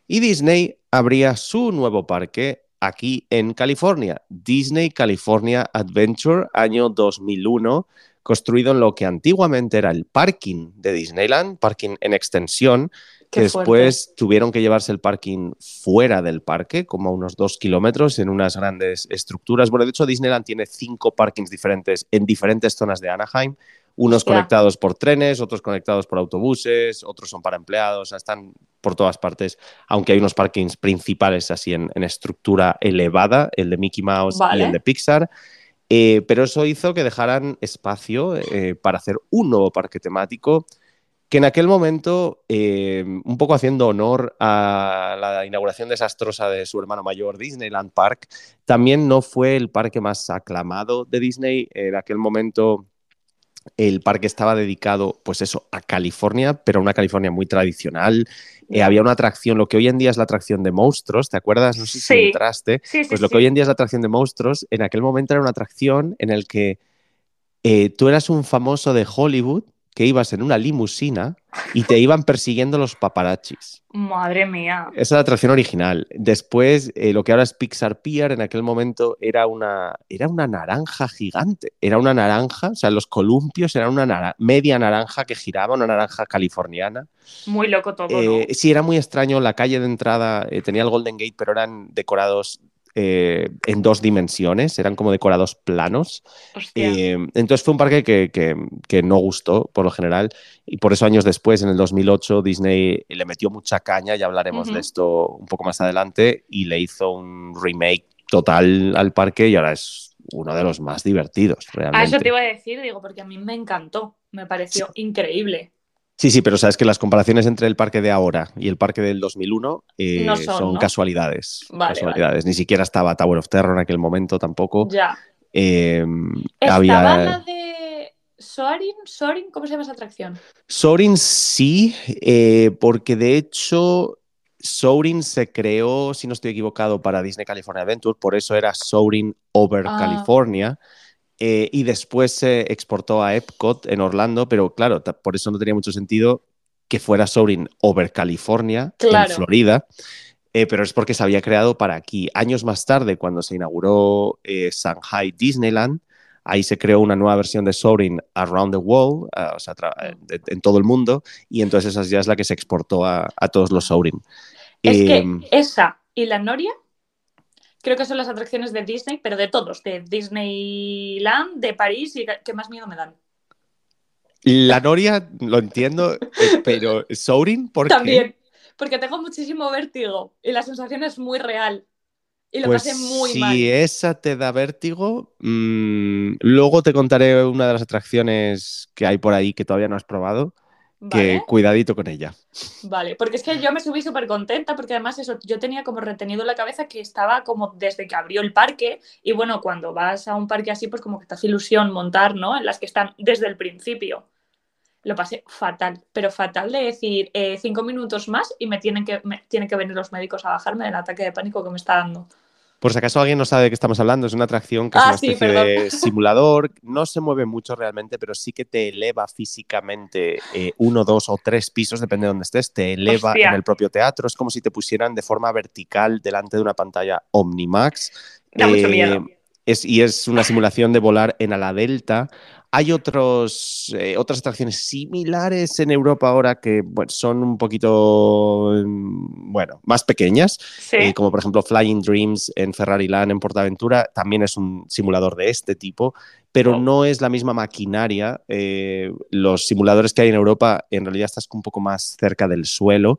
y Disney abría su nuevo parque aquí en California, Disney California Adventure, año 2001, construido en lo que antiguamente era el parking de Disneyland, parking en extensión, que después tuvieron que llevarse el parking fuera del parque, como a unos dos kilómetros, en unas grandes estructuras. Bueno, de hecho, Disneyland tiene cinco parkings diferentes en diferentes zonas de Anaheim, unos conectados por trenes, otros conectados por autobuses, otros son para empleados, están por todas partes, aunque hay unos parkings principales así en, estructura elevada, el de Mickey Mouse y el de Pixar. Eh, pero eso hizo que dejaran espacio eh, para hacer un nuevo parque temático que en aquel momento, eh, un poco haciendo honor a la inauguración desastrosa de su hermano mayor, Disneyland Park, también no fue el parque más aclamado de Disney. En aquel momento el parque estaba dedicado, pues eso, a California, pero una California muy tradicional. Eh, había una atracción, lo que hoy en día es la atracción de monstruos, ¿te acuerdas? No sé si entraste. pues lo que hoy en día es la atracción de monstruos, en aquel momento era una atracción en el que eh, tú eras un famoso de Hollywood que ibas en una limusina y te iban persiguiendo los paparachis. Madre mía. Esa es la atracción original. Después, eh, lo que ahora es Pixar Pier, en aquel momento era una, era una naranja gigante. Era una naranja, o sea, los columpios eran una media naranja que giraba, una naranja californiana. Muy loco todo. Eh, sí, era muy extraño. La calle de entrada eh, tenía el Golden Gate, pero eran decorados eh, en dos dimensiones, eran como decorados planos. Eh, entonces fue un parque que, no gustó por lo general y por eso años después, en el 2008, Disney le metió mucha caña, ya hablaremos de esto un poco más adelante, y le hizo un remake total al parque y ahora es uno de los más divertidos. Realmente. A eso te iba a decir, digo, porque a mí me encantó, me pareció increíble. Sí, sí, pero sabes que las comparaciones entre el parque de ahora y el parque del 2001 eh, son, casualidades. casualidades. Ni siquiera estaba Tower of Terror en aquel momento tampoco. Ya. Em, había... la de Soarin? ¿Soarin? ¿Cómo se llama esa atracción? Soarin sí, eh, porque de hecho Soarin se creó, si no estoy equivocado, para Disney California Adventure, por eso era Soarin Over ah. California. Eh, y después se exportó a Epcot en Orlando, pero claro, por eso no tenía mucho sentido que fuera Soaring over California, en Florida, eh, pero es porque se había creado para aquí. Años más tarde, cuando se inauguró eh, Shanghai Disneyland, ahí se creó una nueva versión de Soaring Around the World, o sea, en todo el mundo, y entonces esa ya es la que se exportó a, todos los Soaring. Es que em, esa y la Noria creo que son las atracciones de Disney, pero de todos, de Disneyland, de París y que más miedo me dan. La Noria lo entiendo, eh, pero Soaring, ¿por También, porque tengo muchísimo vértigo y la sensación es muy real. Y lo pues pasé muy si mal. Si esa te da vértigo, mm, luego te contaré una de las atracciones que hay por ahí que todavía no has probado que cuidadito con ella. Vale, porque es que yo me subí súper contenta porque además eso, yo tenía como retenido en la cabeza que estaba como desde que abrió el parque y bueno, cuando vas a un parque así pues como que te hace ilusión montar, ¿no? En las que están desde el principio. Lo pasé fatal, pero fatal de decir eh, cinco minutos más y me tienen, que, me tienen que venir los médicos a bajarme del ataque de pánico que me está dando. Por si acaso alguien no sabe de qué estamos hablando, es una atracción que es Ah, una especie de simulador. No se mueve mucho realmente, pero sí que te eleva físicamente eh, uno, dos o tres pisos, depende de dónde estés. Te eleva Hostia. en el propio teatro. Es como si te pusieran de forma vertical delante de una pantalla Omnimax. Da mucho Eh, miedo. es, y es una simulación de volar en ala delta. Hay otros, eh, otras atracciones similares en Europa ahora que bueno, son un poquito, mm, bueno, más pequeñas, Sí. eh, como por ejemplo Flying Dreams en Ferrari Land en Portaventura, también es un simulador de este tipo, pero no es la misma maquinaria. Eh, los simuladores que hay en Europa, en realidad estás un poco más cerca del suelo,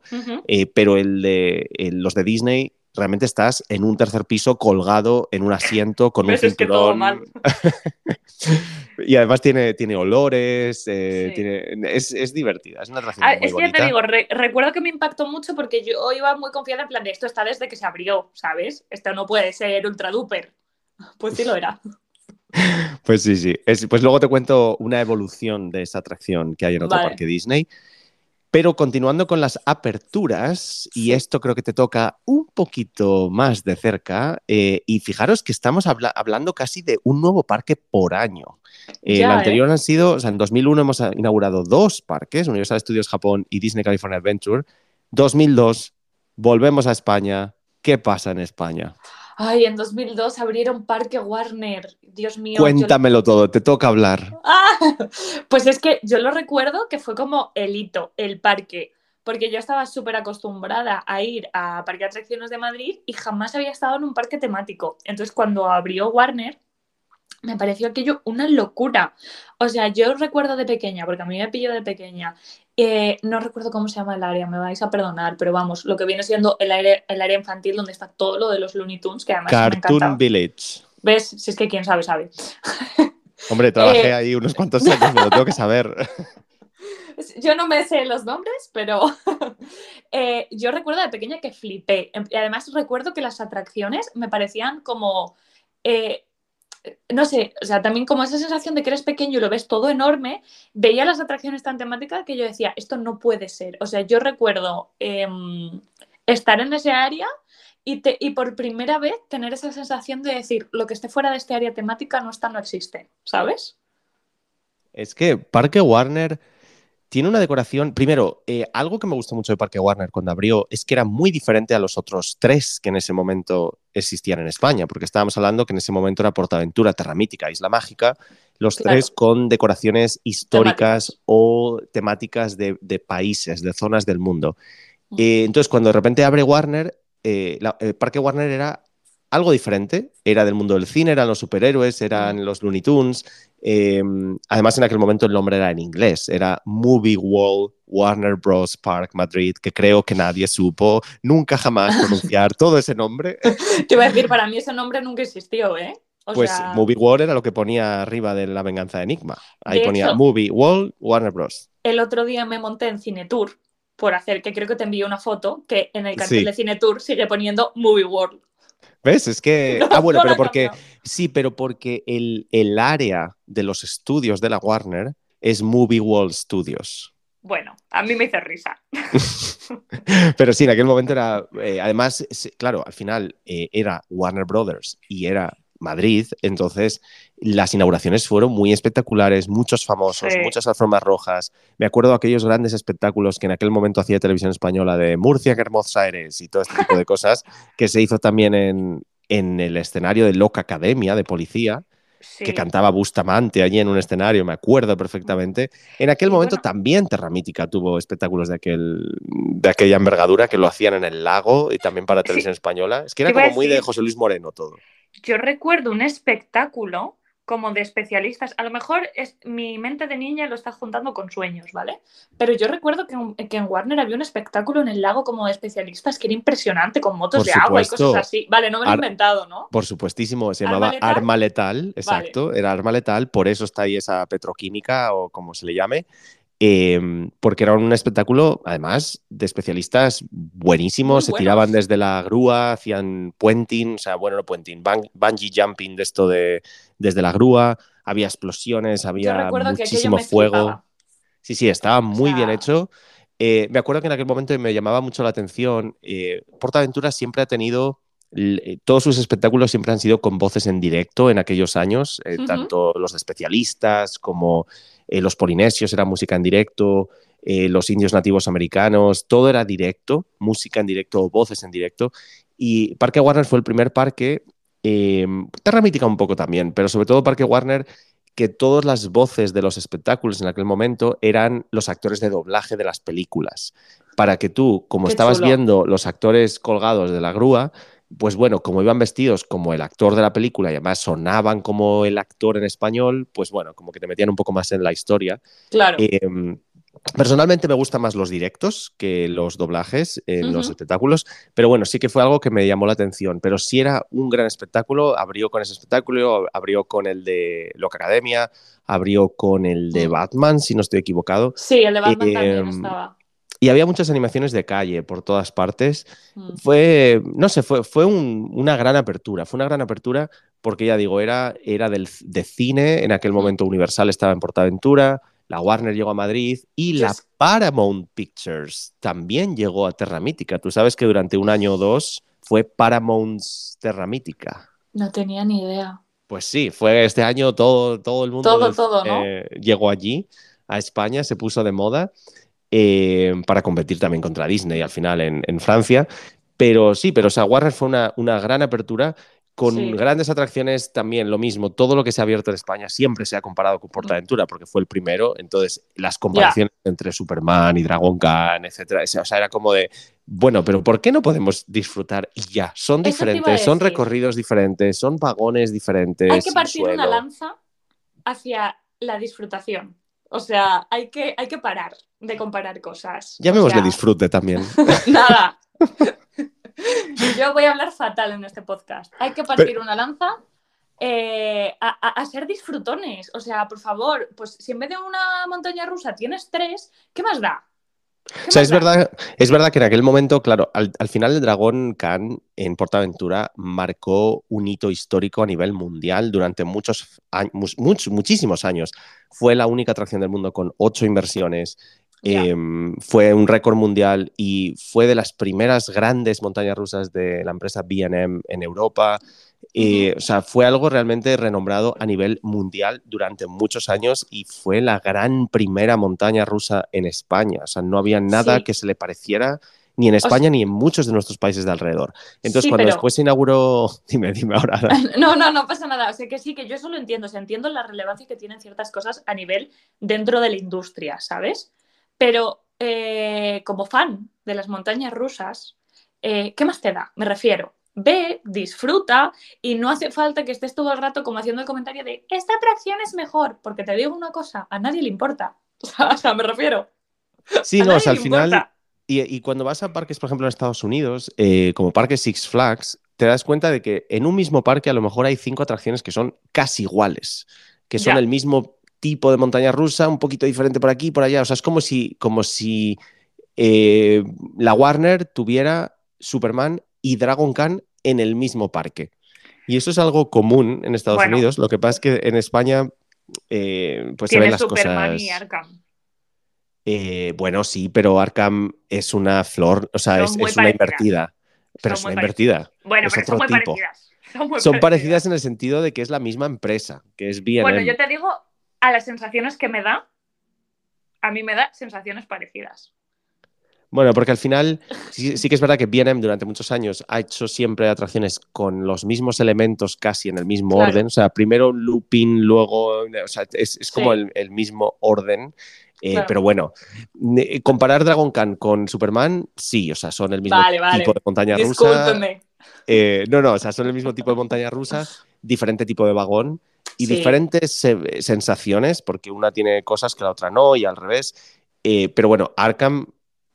pero el de, el- los de Disney realmente estás en un tercer piso colgado en un asiento con un. Es que todo cinturón. mal. y además tiene, tiene olores, eh, Sí. tiene- es, es divertida, es una atracción Ah, muy es que ya bonita. te digo, re- recuerdo que me impactó mucho porque yo iba muy confiada en plan de esto está desde que se abrió, ¿sabes? Esto no puede ser ultra duper. Pues sí lo era. Pues sí, sí. Es- pues luego te cuento una evolución de esa atracción que hay en otro Vale. parque Disney. Pero continuando con las aperturas, y esto creo que te toca un poquito más de cerca, eh, y fijaros que estamos habla- hablando casi de un nuevo parque por año. Eh, Ya, el ¿eh? anterior han sido, o sea, en 2001 hemos inaugurado dos parques, Universal Studios Japón y Disney California Adventure. 2002, volvemos a España. ¿Qué pasa en España? Ay, en 2002 abrieron Parque Warner. Dios mío. yo- Cuéntamelo todo, te toca hablar. Ah, pues es que yo lo recuerdo que fue como el hito, el parque, porque yo estaba súper acostumbrada a ir a Parque de Atracciones de Madrid y jamás había estado en un parque temático. Entonces cuando abrió Warner, me pareció aquello una locura. O sea, yo recuerdo de pequeña, porque a mí me pilló de pequeña, eh, no recuerdo cómo se llama el área, me vais a perdonar, pero vamos, lo que viene siendo el área, el área infantil donde está todo lo de los Looney Tunes, que además Cartoon. Village. ¿Ves? Si es que quién sabe, sabe. Hombre, trabajé Eh, ahí unos cuantos años, me lo tengo que saber. Yo no me sé los nombres, pero eh, yo recuerdo de pequeña que flipé. Em, Y además recuerdo que las atracciones me parecían como, eh, no sé, o sea, también como esa sensación de que eres pequeño y lo ves todo enorme, veía las atracciones tan temáticas que yo decía, esto no puede ser. O sea, yo recuerdo em, estar en ese área y, te- y por primera vez tener esa sensación de decir, lo que esté fuera de este área temática no está, no existe, ¿sabes? Es que Parque Warner tiene una decoración. Primero, eh, algo que me gustó mucho de Parque Warner cuando abrió es que era muy diferente a los otros tres que en ese momento existían en España, porque estábamos hablando que en ese momento era Portaventura, Terra Mítica, Isla Mágica, los Claro. tres con decoraciones históricas o temáticas de, de países, de zonas del mundo. Eh, entonces, cuando de repente abre Warner, eh, la- el Parque Warner era algo diferente. Era del mundo del cine, eran los superhéroes, eran los Looney Tunes. Eh, además, en aquel momento el nombre era en inglés, era Movie World Warner Bros. Park Madrid, que creo que nadie supo nunca jamás pronunciar todo ese nombre. Te iba a decir, para mí ese nombre nunca existió, ¿eh? O Pues sea, Movie World era lo que ponía arriba de la venganza de Enigma. Ahí De ponía hecho- Movie World Warner Bros. el otro día me monté en Cinetour por hacer, que creo que te envié una foto, que en el cartel Sí. de Cinetour sigue poniendo Movie World. ¿Ves? Es que. No, ah, bueno, no pero porque. Sí, pero porque el, el área de los estudios de la Warner es Movie World Studios. Bueno, a mí me hizo risa. Pero sí, en aquel momento era. eh, además, claro, al final eh, era Warner Brothers y era Madrid, entonces las inauguraciones fueron muy espectaculares, muchos famosos, Sí. muchas alfombras rojas. Me acuerdo de aquellos grandes espectáculos que en aquel momento hacía televisión española de Murcia, que Hermosa Aires y todo este tipo de cosas, que se hizo también en, en el escenario de Loca Academia de Policía Sí. que cantaba Bustamante allí en un escenario, me acuerdo perfectamente. En aquel momento bueno. también Terra Mítica tuvo espectáculos de, aquel, de aquella envergadura que lo hacían en el lago y también para televisión española. Es que era como muy de José Luis Moreno todo. Yo recuerdo un espectáculo como de especialistas. A lo mejor es, mi mente de niña lo está juntando con sueños, ¿vale? Pero yo recuerdo que, en- que en Warner había un espectáculo en el lago como de especialistas que era impresionante, con motos Por de agua y cosas así. Vale, no me lo he Ar- inventado, ¿no? Por supuestísimo, se ¿Arma llamaba letal? Arma Letal, exacto, era Arma Letal, por eso está ahí esa petroquímica o como se le llame, eh, porque era un espectáculo, además, de especialistas buenísimos, se tiraban desde la grúa, hacían puenting, o sea, bueno, no puenting, bungee jumping de esto de desde la grúa, había explosiones, había que muchísimo fuego. flipaba. Sí, sí, estaba muy bien sea- hecho. Eh, me acuerdo que en aquel momento me llamaba mucho la atención. Eh, Portaventura siempre ha tenido eh, todos sus espectáculos siempre han sido con voces en directo en aquellos años, eh, tanto los de especialistas como los polinesios era música en directo, los indios nativos americanos, todo era directo, música en directo o voces en directo. Y Parque Warner fue el primer parque, eh, Terra Mítica un poco también, pero sobre todo Parque Warner, que todas las voces de los espectáculos en aquel momento eran los actores de doblaje de las películas. Para que tú, como Qué estabas chulo. viendo los actores colgados de la grúa, pues bueno, como iban vestidos como el actor de la película y además sonaban como el actor en español, pues bueno, como que te metían un poco más en la historia. Claro. Eh, personalmente me gustan más los directos que los doblajes en los espectáculos, pero bueno, sí que fue algo que me llamó la atención. Pero sí era un gran espectáculo, abrió con ese espectáculo, abrió con el de Loca Academia, abrió con el de Mm. Batman, si no estoy equivocado. sí, el de Batman también em, estaba. Y había muchas animaciones de calle por todas partes Mm. fue, no sé, fue, fue un- una gran apertura, fue una gran apertura porque ya digo, era, era del, de cine, en aquel momento Universal estaba en Portaventura, la Warner llegó a Madrid y la es- Paramount Pictures también llegó a Terra Mítica. Tú sabes que durante un año o dos fue Paramount's Terra Mítica. No tenía ni idea. Pues sí, fue este año todo, todo el mundo Todo, todo, ¿no? llegó allí, a España, se puso de moda eh, para competir también contra Disney al final en, en Francia. Pero sí, pero o sea, Warner fue una, una gran apertura con Sí. grandes atracciones también, lo mismo, todo lo que se ha abierto en España siempre se ha comparado con Portaventura porque fue el primero, entonces las comparaciones entre Superman y Dragon Khan, etcétera, o sea, era como de, bueno, pero ¿por qué no podemos disfrutar y ya? Son diferentes, son recorridos diferentes, son vagones diferentes. Hay que partir una lanza hacia la disfrutación. O sea, hay que, hay que parar de comparar cosas. O Llamémosle sea, disfrute también. Nada. Yo voy a hablar fatal en este podcast. Hay que partir una lanza eh, a, a- a ser disfrutones. O sea, por favor, pues si en vez de una montaña rusa tienes tres, ¿qué más da? ¿Qué O sea, es da? verdad, es verdad que en aquel momento, claro, al, al final el Dragón Khan en Portaventura marcó un hito histórico a nivel mundial durante muchos años, muchísimos años. Fue la única atracción del mundo con ocho inversiones. Eh, fue un récord mundial y fue de las primeras grandes montañas rusas de la empresa BM en Europa. Eh, O sea, fue algo realmente renombrado a nivel mundial durante muchos años y fue la gran primera montaña rusa en España. O sea, no había nada Sí. que se le pareciera ni en España ni en muchos de nuestros países de alrededor. Entonces, Sí, cuando pero- después se inauguró, dime, dime ahora. No, no, no pasa nada. O sea que sí, que yo eso lo entiendo. O sea, entiendo la relevancia que tienen ciertas cosas a nivel dentro de la industria, ¿sabes? Pero eh, como fan de las montañas rusas, eh, ¿qué más te da? Me refiero. Ve, disfruta y no hace falta que estés todo el rato como haciendo el comentario de esta atracción es mejor, porque te digo una cosa, a nadie le importa. O sea, me refiero. Sí, a no, o sea, al final, y, y cuando vas a parques, por ejemplo, en Estados Unidos, eh, como Parque Six Flags, te das cuenta de que en un mismo parque a lo mejor hay cinco atracciones que son casi iguales, que son Ya. el mismo tipo de montaña rusa, un poquito diferente por aquí y por allá. O sea, es como si, como si eh, la Warner tuviera Superman y Dragon Khan en el mismo parque. Y eso es algo común en Estados Bueno. Unidos. Lo que pasa es que en España, eh, pues se ven las Superman cosas. y Arkham. Eh, bueno, sí, pero Arkham es una flor, o sea, Son es, una invertida. Pero Son es una invertida. Bueno, Es pero son otro muy tipo. parecidas. Son, muy Son parecidas en el sentido de que es la misma empresa, que es bien. Bueno, yo te digo, a las sensaciones que me da, a mí me da sensaciones parecidas. Bueno, porque al final sí, sí que es verdad que B&M durante muchos años ha hecho siempre atracciones con los mismos elementos casi en el mismo Claro. orden. O sea, primero looping, luego... O sea, es, es como Sí. el, el mismo orden. Eh, Claro. Pero bueno, comparar Dragon Khan con Superman, sí, o sea, son el mismo Vale, vale. tipo de montaña rusa. Eh, no, no, o sea, son el mismo tipo de montaña rusa, diferente tipo de vagón y Sí. diferentes se- sensaciones, porque una tiene cosas que la otra no y al revés. Eh, pero bueno, Arkham,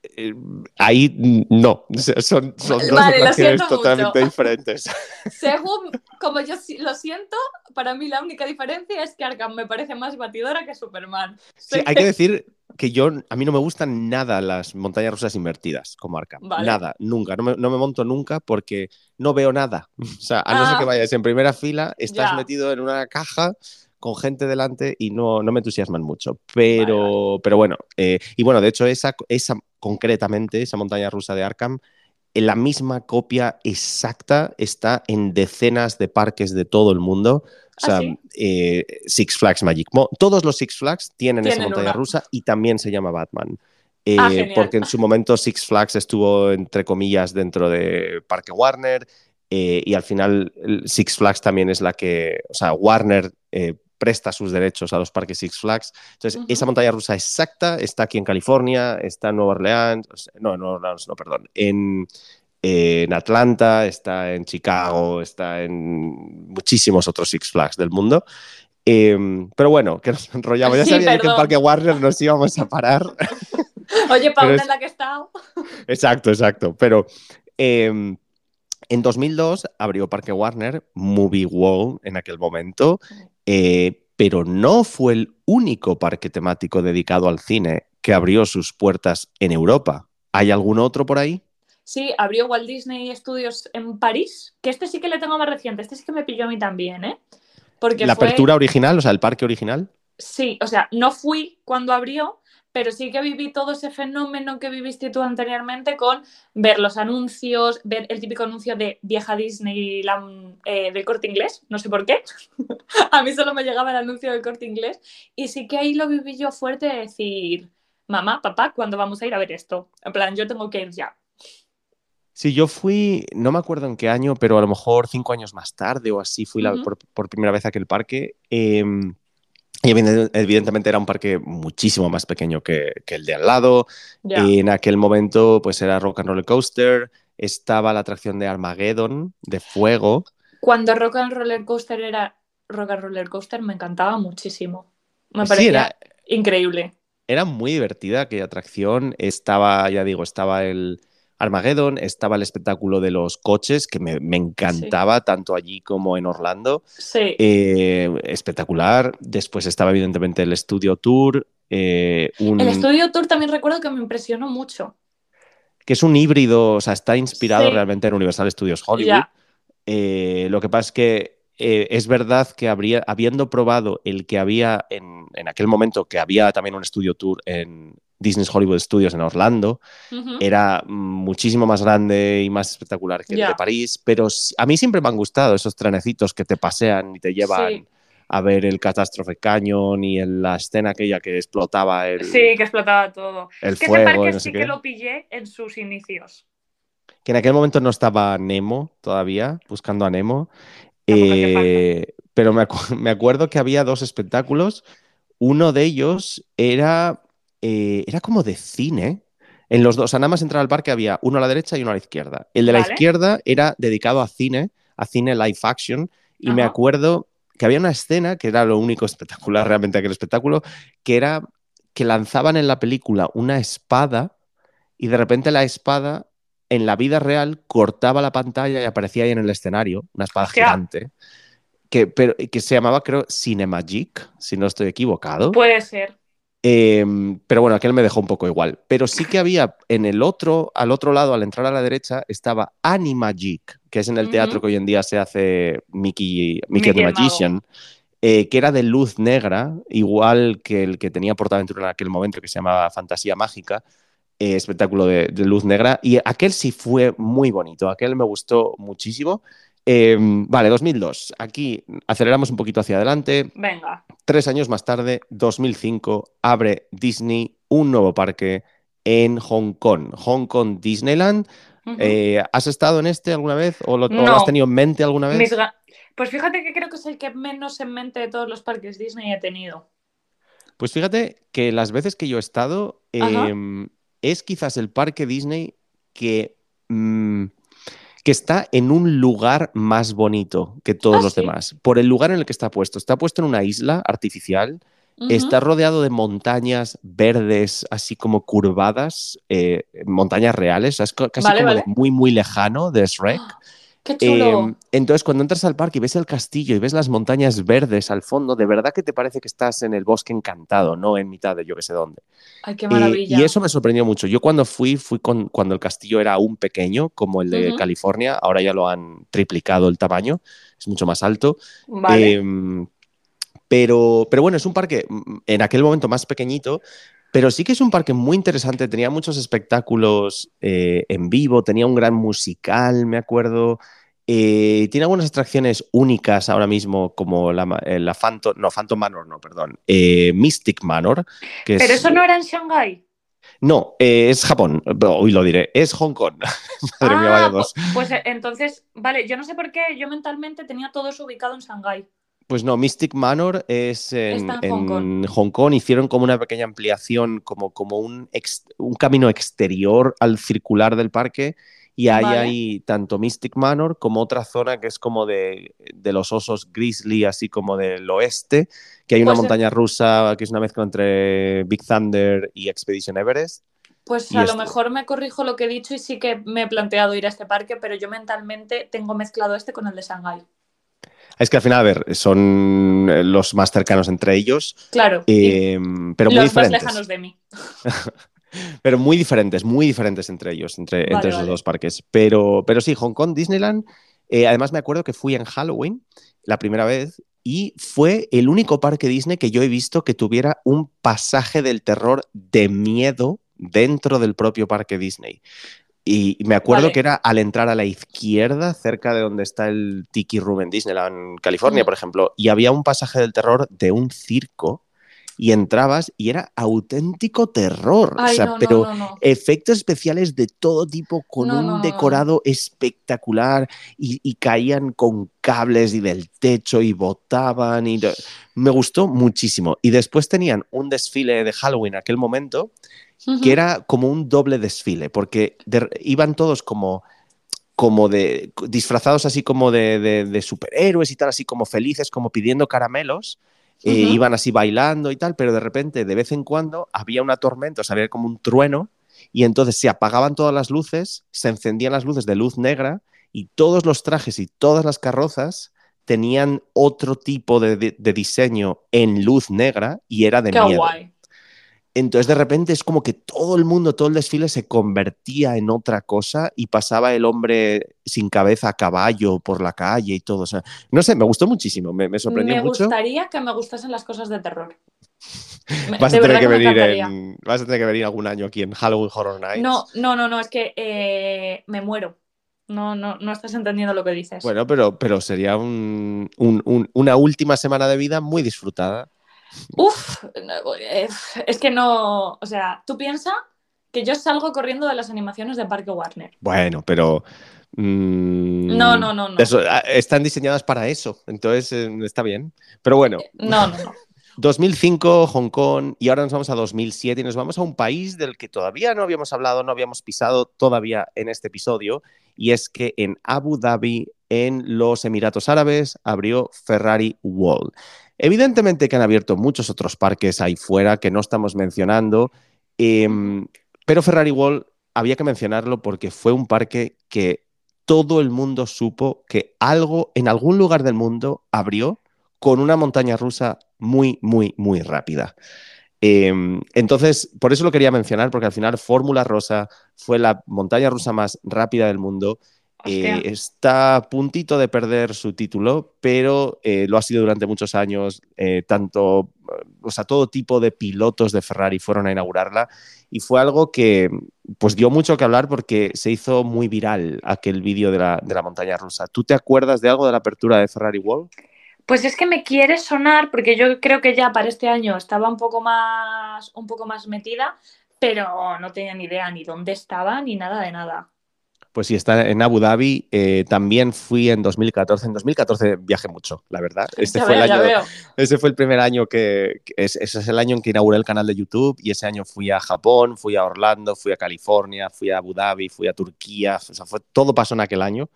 eh, ahí no, son, son dos Vale, totalmente mucho. diferentes. Según como yo lo siento, para mí la única diferencia es que Arkham me parece más batidora que Superman. Sí, hay que decir que yo, a mí no me gustan nada las montañas rusas invertidas como Arkham. Vale. Nada, nunca. No me, no me monto nunca porque no veo nada. O sea, a no ser Ah. que vayas en primera fila, estás Ya. metido en una caja con gente delante y no, no me entusiasman mucho. Pero, pero bueno, eh, y bueno, de hecho, esa, esa concretamente, esa montaña rusa de Arkham, la misma copia exacta está en decenas de parques de todo el mundo. O ¿Ah, sea, sí? eh, Six Flags Magic Mo- Todos los Six Flags tienen, esa montaña una. rusa y también se llama Batman. Eh, Ah, genial. porque en su momento Six Flags estuvo, entre comillas, dentro de Parque Warner. eh, y al final Six Flags también es la que, o sea, Warner eh, presta sus derechos a los parques Six Flags. Entonces, esa montaña rusa exacta está aquí en California, está en Nueva Orleans, no, en Nueva Orleans, no, perdón, en, en Atlanta, está en Chicago, está en muchísimos otros Six Flags del mundo. Eh, pero bueno, que nos enrollamos. Ya Sí, sabía que en. Parque Warner nos íbamos a parar. Oye, una es- en la que he estado. Exacto, exacto. Pero eh, en 2002 abrió Parque Warner, Movie World en aquel momento, eh, pero no fue el único parque temático dedicado al cine que abrió sus puertas en Europa. ¿Hay algún otro por ahí? Sí, abrió Walt Disney Studios en París, que este sí que le tengo más reciente, este sí que me pilló a mí también, ¿eh? Porque ¿La fue- apertura original, o sea, el parque original? Sí, o sea, no fui cuando abrió, pero sí que viví todo ese fenómeno que viviste tú anteriormente con ver los anuncios, ver el típico anuncio de vieja Disneyland eh, del corte inglés, no sé por qué. a mí solo me llegaba el anuncio del corte inglés y sí que ahí lo viví yo fuerte de decir, mamá, papá, ¿cuándo vamos a ir a ver esto? En plan, yo tengo que ir ya. Sí, yo fui, no me acuerdo en qué año, pero a lo mejor cinco años más tarde o así fui la- por, por primera vez a aquel parque. eh, y evidente- evidentemente era un parque muchísimo más pequeño que, que el de al lado. Ya. En aquel momento, pues era Rock and Roller Coaster, estaba la atracción de Armageddon, de fuego. Cuando Rock and Roller Coaster era Rock and Roller Coaster me encantaba muchísimo. Me Sí, parecía era, increíble. era muy divertida aquella atracción. Estaba, ya digo, estaba el Armageddon, estaba el espectáculo de los coches, que me, me encantaba tanto allí como en Orlando. Sí. Eh, espectacular. Después estaba evidentemente el Studio Tour, eh, un- El Studio Tour también recuerdo que me impresionó mucho. que es un híbrido, o sea, está inspirado Sí. realmente en Universal Studios Hollywood. Eh, lo que pasa es que eh, es verdad que habría, habiendo probado el que había en, en aquel momento, que había también un Studio Tour en Disney's Hollywood Studios en Orlando, era muchísimo más grande y más espectacular que el de París, pero a mí siempre me han gustado esos trenecitos que te pasean y te llevan Sí. a ver el Catastrophe Canyon y el- la escena aquella que explotaba el, Sí, que explotaba todo. el Es que ese fuego parque y no sí que qué. lo pillé en sus inicios. Que en aquel momento no estaba Nemo todavía, buscando a Nemo. Eh, pero me, acu- me acuerdo que había dos espectáculos. Uno de ellos era, eh, era como de cine. En los dos, o sea, nada más entrar al parque había uno a la derecha y uno a la izquierda. El de la izquierda era dedicado a cine, a cine live action. Y me acuerdo que había una escena, que era lo único espectacular realmente aquel espectáculo, que era que lanzaban en la película una espada y de repente la espada en la vida real cortaba la pantalla y aparecía ahí en el escenario, una espada gigante, que, pero, que se llamaba, creo, Cinemagic, si no estoy equivocado. Puede ser. Eh, pero bueno, aquel me dejó un poco igual. Pero sí que había en el otro, al otro lado, al entrar a la derecha, estaba Animagic, que es en el teatro que hoy en día se hace Mickey, Mickey, the. Magician, eh, que era de luz negra, igual que el que tenía Portaventura en aquel momento, que se llamaba Fantasía Mágica, eh, espectáculo de, de luz negra. Y aquel sí fue muy bonito, aquel me gustó muchísimo. Eh, vale, 2002. Aquí aceleramos un poquito hacia adelante. Venga. Tres años más tarde, 2005, abre Disney un nuevo parque en Hong Kong, Hong Kong Disneyland. Eh, ¿Has estado en este alguna vez o lo, o lo No. has tenido en mente alguna vez? Pues fíjate que creo que es el que menos en mente de todos los parques Disney he tenido. Pues fíjate que las veces que yo he estado, eh, es quizás el parque Disney que, que está en un lugar más bonito que todos Ah, los sí. demás. Por el lugar en el que está puesto. Está puesto en una isla artificial. Está rodeado de montañas verdes, así como curvadas, eh, montañas reales, es casi Vale, como vale. de muy, muy lejano de Shrek. ¡Qué chulo! Eh, entonces, cuando entras al parque y ves el castillo y ves las montañas verdes al fondo, de verdad que te parece que estás en el bosque encantado, no en mitad de yo que sé dónde. Ay, qué Eh, maravilla. y eso me sorprendió mucho. Yo cuando fui, fui con, cuando el castillo era aún pequeño, como el de. California, ahora ya lo han triplicado el tamaño, es mucho más alto. Vale. Em, pero, pero bueno, es un parque mm, en aquel momento más pequeñito Pero sí que es un parque muy interesante, tenía muchos espectáculos eh, en vivo, tenía un gran musical, me acuerdo. Eh, tiene algunas atracciones únicas ahora mismo, como la, eh, la Phantom, no, Phantom Manor, no, perdón, Mystic Manor. Que Pero eso no era en Shanghai. No, es Japón, hoy lo diré, es Hong Kong. Madre mía, vaya ah, dos. Pues, pues entonces, vale, yo no sé por qué yo mentalmente tenía todo eso ubicado en Shanghai. Pues no, Mystic Manor es en, Hong, Kong. Hicieron como una pequeña ampliación, como, como un, un camino exterior al circular del parque. Y ahí hay tanto Mystic Manor como otra zona que es como de, los osos grizzly, así como del oeste, que hay una pues montaña rusa que es una mezcla entre Big Thunder y Expedition Everest. Pues a lo mejor me corrijo lo que he dicho y sí que me he planteado ir a este parque, pero yo mentalmente tengo mezclado este con el de Shanghai. Es que al final, a ver, son eh, los más cercanos entre ellos. Claro. Eh, pero muy los más lejanos de mí. pero muy diferentes, muy diferentes entre ellos, entre, entre esos dos parques. Pero, pero sí, Hong Kong, Disneyland. Eh, además, me acuerdo que fui en Halloween la primera vez y fue el único parque Disney que yo he visto que tuviera un pasaje del terror de miedo dentro del propio parque Disney. Y me acuerdo que era al entrar a la izquierda, cerca de donde está el Tiki Room en Disneyland, California, por ejemplo, y había un pasaje del terror de un circo y entrabas y era auténtico terror. o sea, pero efectos especiales de todo tipo con un decorado espectacular y, y, caían con cables y del techo y botaban y me gustó muchísimo. Y después tenían un desfile de Halloween en aquel momento que era como un doble desfile, porque iban todos como, como de disfrazados así como de, superhéroes y tal, así como felices, como pidiendo caramelos. Eh, iban así bailando y tal, pero de repente, de vez en cuando, había una tormenta, o sea, había como un trueno, y entonces se apagaban todas las luces, se encendían las luces de luz negra, y todos los trajes y todas las carrozas tenían otro tipo de, diseño en luz negra y era de miedo. Entonces de repente es como que todo el mundo, todo el desfile se convertía en otra cosa y pasaba el hombre sin cabeza a caballo por la calle y todo. O sea, no sé, me gustó muchísimo, me, sorprendió mucho. Me gustaría que me gustasen las cosas de terror. vas, a tener que venir vas a tener que venir algún año aquí en Halloween Horror Nights. No, no, no, no, es que eh, me muero. No, no, no estás entendiendo lo que dices. Bueno, pero, pero sería una última semana de vida muy disfrutada. Uf, eh, es que no, o sea, tú piensas que yo salgo corriendo de las animaciones de Parque Warner. Bueno, pero... Mm, no, no, no, no. Ah, están diseñadas para eso, entonces eh, está bien. Pero bueno. Eh, no, no, no. 2005, Hong Kong, y ahora nos vamos a 2007 y nos vamos a un país del que todavía no habíamos hablado, no habíamos pisado todavía en este episodio, y es que en Abu Dhabi, en los Emiratos Árabes, abrió Ferrari World. Evidentemente que han abierto muchos otros parques ahí fuera que no estamos mencionando, em, pero Ferrari World había que mencionarlo porque fue un parque que todo el mundo supo que algo en algún lugar del mundo abrió con una montaña rusa muy, muy, muy rápida. Em, entonces, por eso lo quería mencionar, porque al final Fórmula Rosa fue la montaña rusa más rápida del mundo eh, está a puntito de perder su título, pero eh, lo ha sido durante muchos años. Eh, tanto, o sea, todo tipo de pilotos de Ferrari fueron a inaugurarla y fue algo que pues dio mucho que hablar porque se hizo muy viral aquel vídeo de la, de la montaña rusa. ¿Tú te acuerdas de algo de la apertura de Ferrari World? Pues es que me quiere sonar, porque yo creo que ya para este año estaba un poco más, un poco más metida, pero no tenía ni idea ni dónde estaba ni nada de nada. Pues sí, está en Abu Dhabi. Eh, también fui en 2014. En 2014 viajé mucho, la verdad. Este fue, el año, ese fue el primer año que, ese es el año en que inauguré el canal de YouTube y ese año fui a Japón, fui a Orlando, fui a California, fui a Abu Dhabi, fui a Turquía. O sea, fue, todo pasó en aquel año.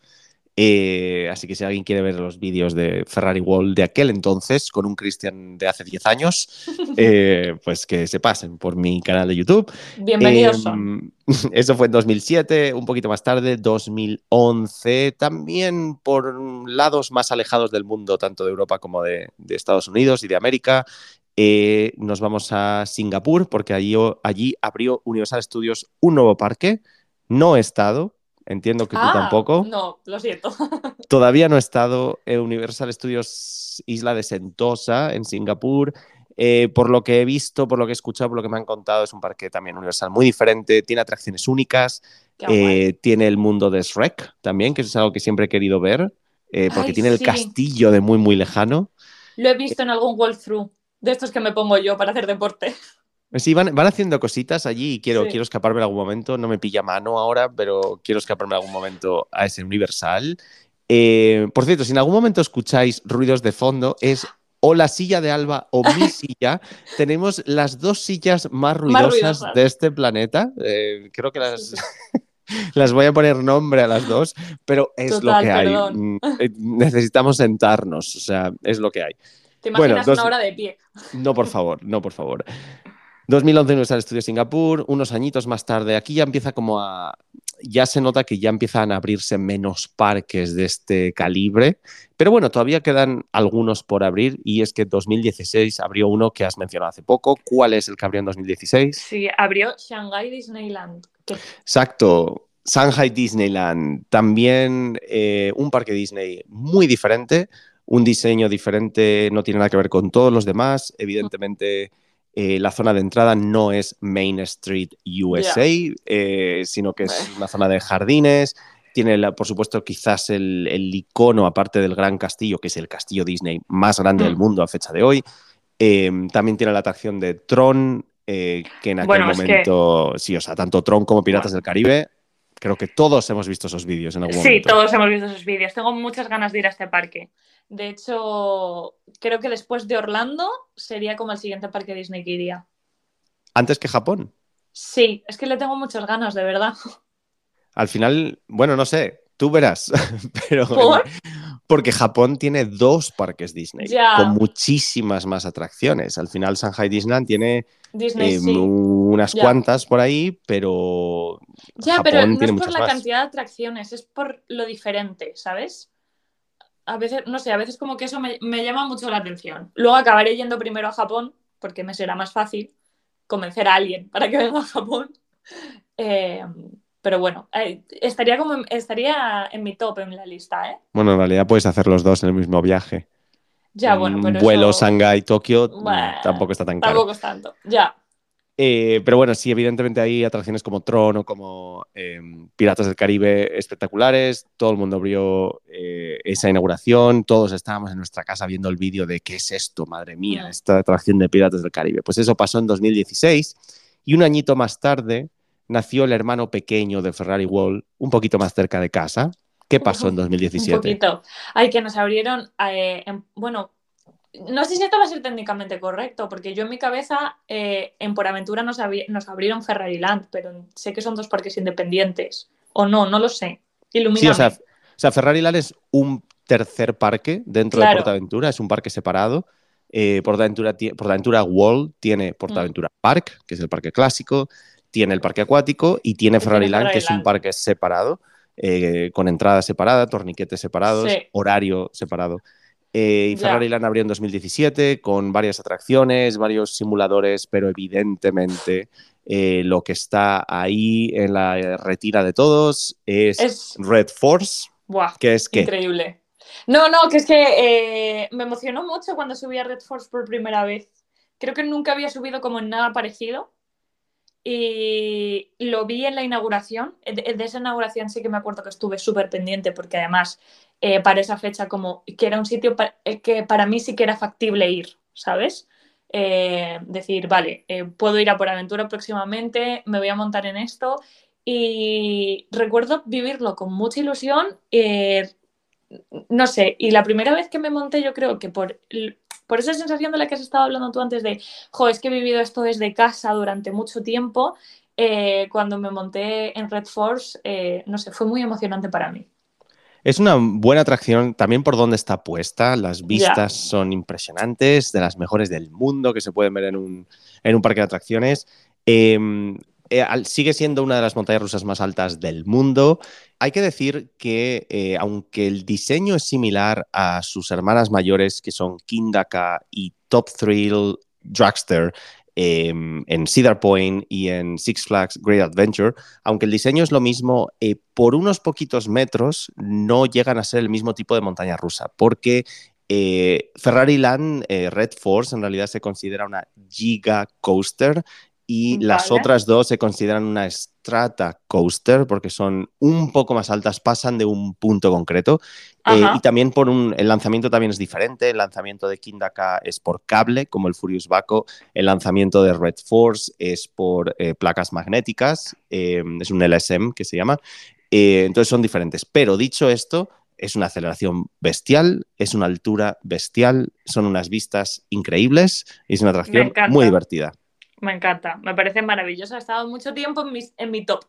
Eh, así que si alguien quiere ver los vídeos de Ferrari World de aquel entonces, con un Christian de hace 10 años, eh, pues que se pasen por mi canal de YouTube. Bienvenidos. Em, eso fue en 2007, un poquito más tarde, 2011, también por lados más alejados del mundo, tanto de Europa como de, Estados Unidos y de América. Eh, nos vamos a Singapur porque allí, allí abrió Universal Studios un nuevo parque. No he estado, Entiendo que tú ah, tampoco. No, lo siento. Todavía no he estado en Universal Studios Isla de Sentosa, en Singapur. Eh, por lo que he visto, por lo que he escuchado, por lo que me han contado, es un parque también universal muy diferente, tiene atracciones únicas, eh, tiene el mundo de Shrek también, que es algo que siempre he querido ver, eh, porque tiene el castillo de muy, muy lejano. Lo he visto en algún walkthrough, de estos que me pongo yo para hacer deporte. Sí, van, haciendo cositas allí y quiero, quiero escaparme en algún momento. No me pilla mano ahora, pero quiero escaparme en algún momento a ese Universal. por cierto, si en algún momento escucháis ruidos de fondo, es o la silla de Alba o mi silla, tenemos las dos sillas más ruidosas, de este planeta. Eh, creo que las, las voy a poner nombre a las dos, pero es lo que hay. Mm, eh, necesitamos sentarnos, o sea, es lo que hay. ¿Te imaginas una hora de pie? No, por favor, no, por favor. 2011 Universal Studio Singapur, unos añitos más tarde, aquí ya empieza como a, ya se nota que ya empiezan a abrirse menos parques de este calibre, pero bueno, todavía quedan algunos por abrir y es que 2016 abrió uno que has mencionado hace poco. ¿Cuál es el que abrió en 2016? Sí, abrió Shanghai Disneyland. Exacto, Shanghai Disneyland, también eh, un parque Disney muy diferente, un diseño diferente, no tiene nada que ver con todos los demás, evidentemente... Eh, la zona de entrada no es Main Street USA, eh, sino que es una zona de jardines. Tiene, por supuesto, quizás el, icono, aparte del gran castillo, que es el castillo Disney más grande del mm. mundo a fecha de hoy. Eh, también tiene la atracción de Tron, que en aquel momento, sí, o sea, tanto Tron como Piratas del Caribe creo que todos hemos visto esos vídeos en algún momento. Sí, todos hemos visto esos vídeos. Tengo muchas ganas de ir a este parque. De hecho, creo que después de Orlando sería como el siguiente parque Disney que iría. ¿Antes que Japón? Sí, es que le tengo muchas ganas, de verdad. Al final, bueno, no sé, tú verás, pero porque Japón tiene dos parques Disney con muchísimas más atracciones. Al final, Shanghai Disneyland tiene eh, unas cuantas por ahí, pero ya, pero no es por la cantidad de atracciones, es por lo diferente, ¿sabes? A veces, no sé, a veces como que eso me, llama mucho la atención. Luego acabaré yendo primero a Japón, porque me será más fácil convencer a alguien para que venga a Japón. Eh, pero bueno, eh, estaría como estaría en mi top en la lista, ¿eh? Bueno, en realidad puedes hacer los dos en el mismo viaje. Ya, bueno, pero vuelo Shanghai Tokio tampoco está tan caro. Tampoco es tanto. Ya. Eh, pero bueno, sí, evidentemente hay atracciones como Tron o como em, Piratas del Caribe espectaculares. Todo el mundo abrió eh, esa inauguración. Todos estábamos en nuestra casa viendo el vídeo de qué es esto, madre mía, esta atracción de Piratas del Caribe. Pues eso pasó en 2016 y un añito más tarde nació el hermano pequeño de Ferrari World, un poquito más cerca de casa. ¿Qué pasó en 2017? Un poquito. Ay, que nos abrieron, eh, bueno, no sé si esto va a ser técnicamente correcto, porque yo en mi cabeza eh, en Por Aventura nos, nos abrieron Ferrari Land, pero sé que son dos parques independientes. O no, no lo sé. Ilumíname. Sí, o sea, o sea Ferrari Land es un tercer parque dentro de Portaventura, es un parque separado. Eh, Portaventura, Portaventura World tiene Portaventura mm. Park, que es el parque clásico, tiene el parque acuático y tiene Ferrari Land, que es un parque separado, eh, con entrada separada, torniquetes separados, horario separado. Eh, y Ferrari Land abrió en 2017 con varias atracciones, varios simuladores, pero evidentemente eh, lo que está ahí en la retira de todos es, Red Force. que es que... Increíble. No, no, que es que eh, me emocionó mucho cuando subí a Red Force por primera vez. Creo que nunca había subido como en nada parecido. Y lo vi en la inauguración. De, esa inauguración sí que me acuerdo que estuve súper pendiente porque además eh, para esa fecha como que era un sitio eh, que para mí sí que era factible ir, ¿sabes? Eh, decir, vale, puedo ir a por aventura próximamente, me voy a montar en esto y recuerdo vivirlo con mucha ilusión. No sé, y la primera vez que me monté yo creo que por, por esa sensación de la que has estado hablando tú antes de, jo, es que he vivido esto desde casa durante mucho tiempo, cuando me monté en Red Force, no sé, fue muy emocionante para mí. Es una buena atracción también por donde está puesta. Las vistas son impresionantes, de las mejores del mundo que se pueden ver en un, parque de atracciones. Em, eh, sigue siendo una de las montañas rusas más altas del mundo. Hay que decir que, eh, aunque el diseño es similar a sus hermanas mayores, que son Kindaka y Top Thrill Dragster, Em, en Cedar Point y en Six Flags Great Adventure, aunque el diseño es lo mismo, eh, por unos poquitos metros no llegan a ser el mismo tipo de montaña rusa, porque Ferrari Land Red Force en realidad se considera una Giga Coaster y las otras dos se consideran una strata coaster porque son un poco más altas, pasan de un punto concreto. Eh, y también por un, el lanzamiento también es diferente. El lanzamiento de Kindaka es por cable, como el Furious Baco. El lanzamiento de Red Force es por eh, placas magnéticas. Eh, es un LSM que se llama. entonces son diferentes. Pero dicho esto, es una aceleración bestial, es una altura bestial, son unas vistas increíbles y es una atracción muy divertida. Me encanta, me parece maravilloso. Ha estado mucho tiempo en mi, top.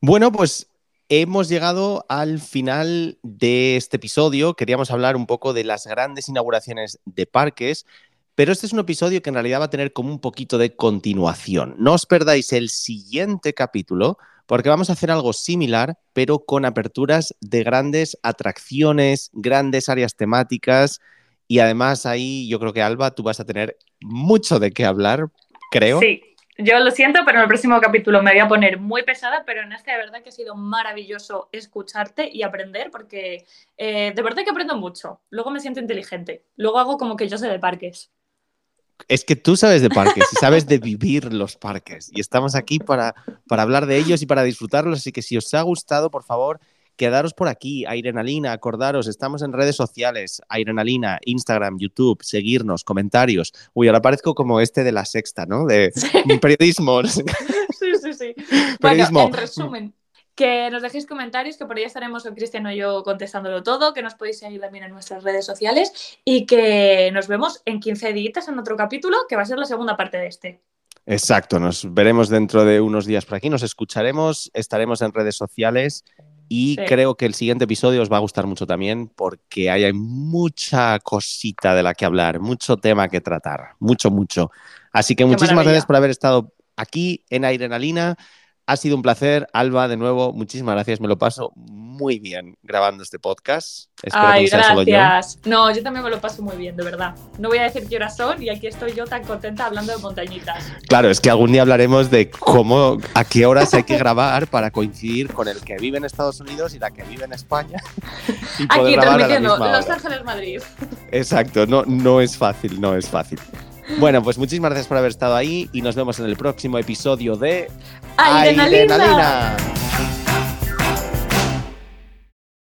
Bueno, pues hemos llegado al final de este episodio. Queríamos hablar un poco de las grandes inauguraciones de parques, pero este es un episodio que en realidad va a tener como un poquito de continuación. No os perdáis el siguiente capítulo porque vamos a hacer algo similar, pero con aperturas de grandes atracciones, grandes áreas temáticas. Y además ahí yo creo que Alba, tú vas a tener mucho de qué hablar creo. Sí, yo lo siento, pero en el próximo capítulo me voy a poner muy pesada, pero en este de verdad que ha sido maravilloso escucharte y aprender, porque eh, de verdad que aprendo mucho. Luego me siento inteligente. Luego hago como que yo sé de parques. Es que tú sabes de parques y sabes de vivir los parques. Y estamos aquí para, para hablar de ellos y para disfrutarlos. Así que si os ha gustado, por favor, quedaros por aquí, Airenalina, acordaros, estamos en redes sociales, Airenalina, Instagram, YouTube, seguirnos, comentarios. Uy, ahora parezco como este de la sexta, ¿no? De periodismo. sí, sí, sí. Periodismo. en resumen, que nos dejéis comentarios, que por ahí estaremos el Cristiano y yo contestándolo todo, que nos podéis seguir también en nuestras redes sociales y que nos vemos en 15 días en otro capítulo, que va a ser la segunda parte de este. Exacto, nos veremos dentro de unos días por aquí, nos escucharemos, estaremos en redes sociales y creo que el siguiente episodio os va a gustar mucho también porque hay mucha cosita de la que hablar, mucho tema que tratar, mucho, mucho. Así que muchísimas gracias por haber estado aquí en Adrenalina. Ha sido un placer, Alba, de nuevo, muchísimas gracias. Me lo paso muy bien grabando este podcast. Espero Ay, que no gracias. No, yo también me lo paso muy bien, de verdad. No voy a decir qué horas son y aquí estoy yo tan contenta hablando de montañitas. Claro, es que algún día hablaremos de cómo, a qué horas hay que grabar para coincidir con el que vive en Estados Unidos y la que vive en España. aquí transmitiendo Los Ángeles, Madrid. Exacto, no, no es fácil, no es fácil. Bueno, pues muchísimas gracias por haber estado ahí y nos vemos en el próximo episodio de Adrenalina.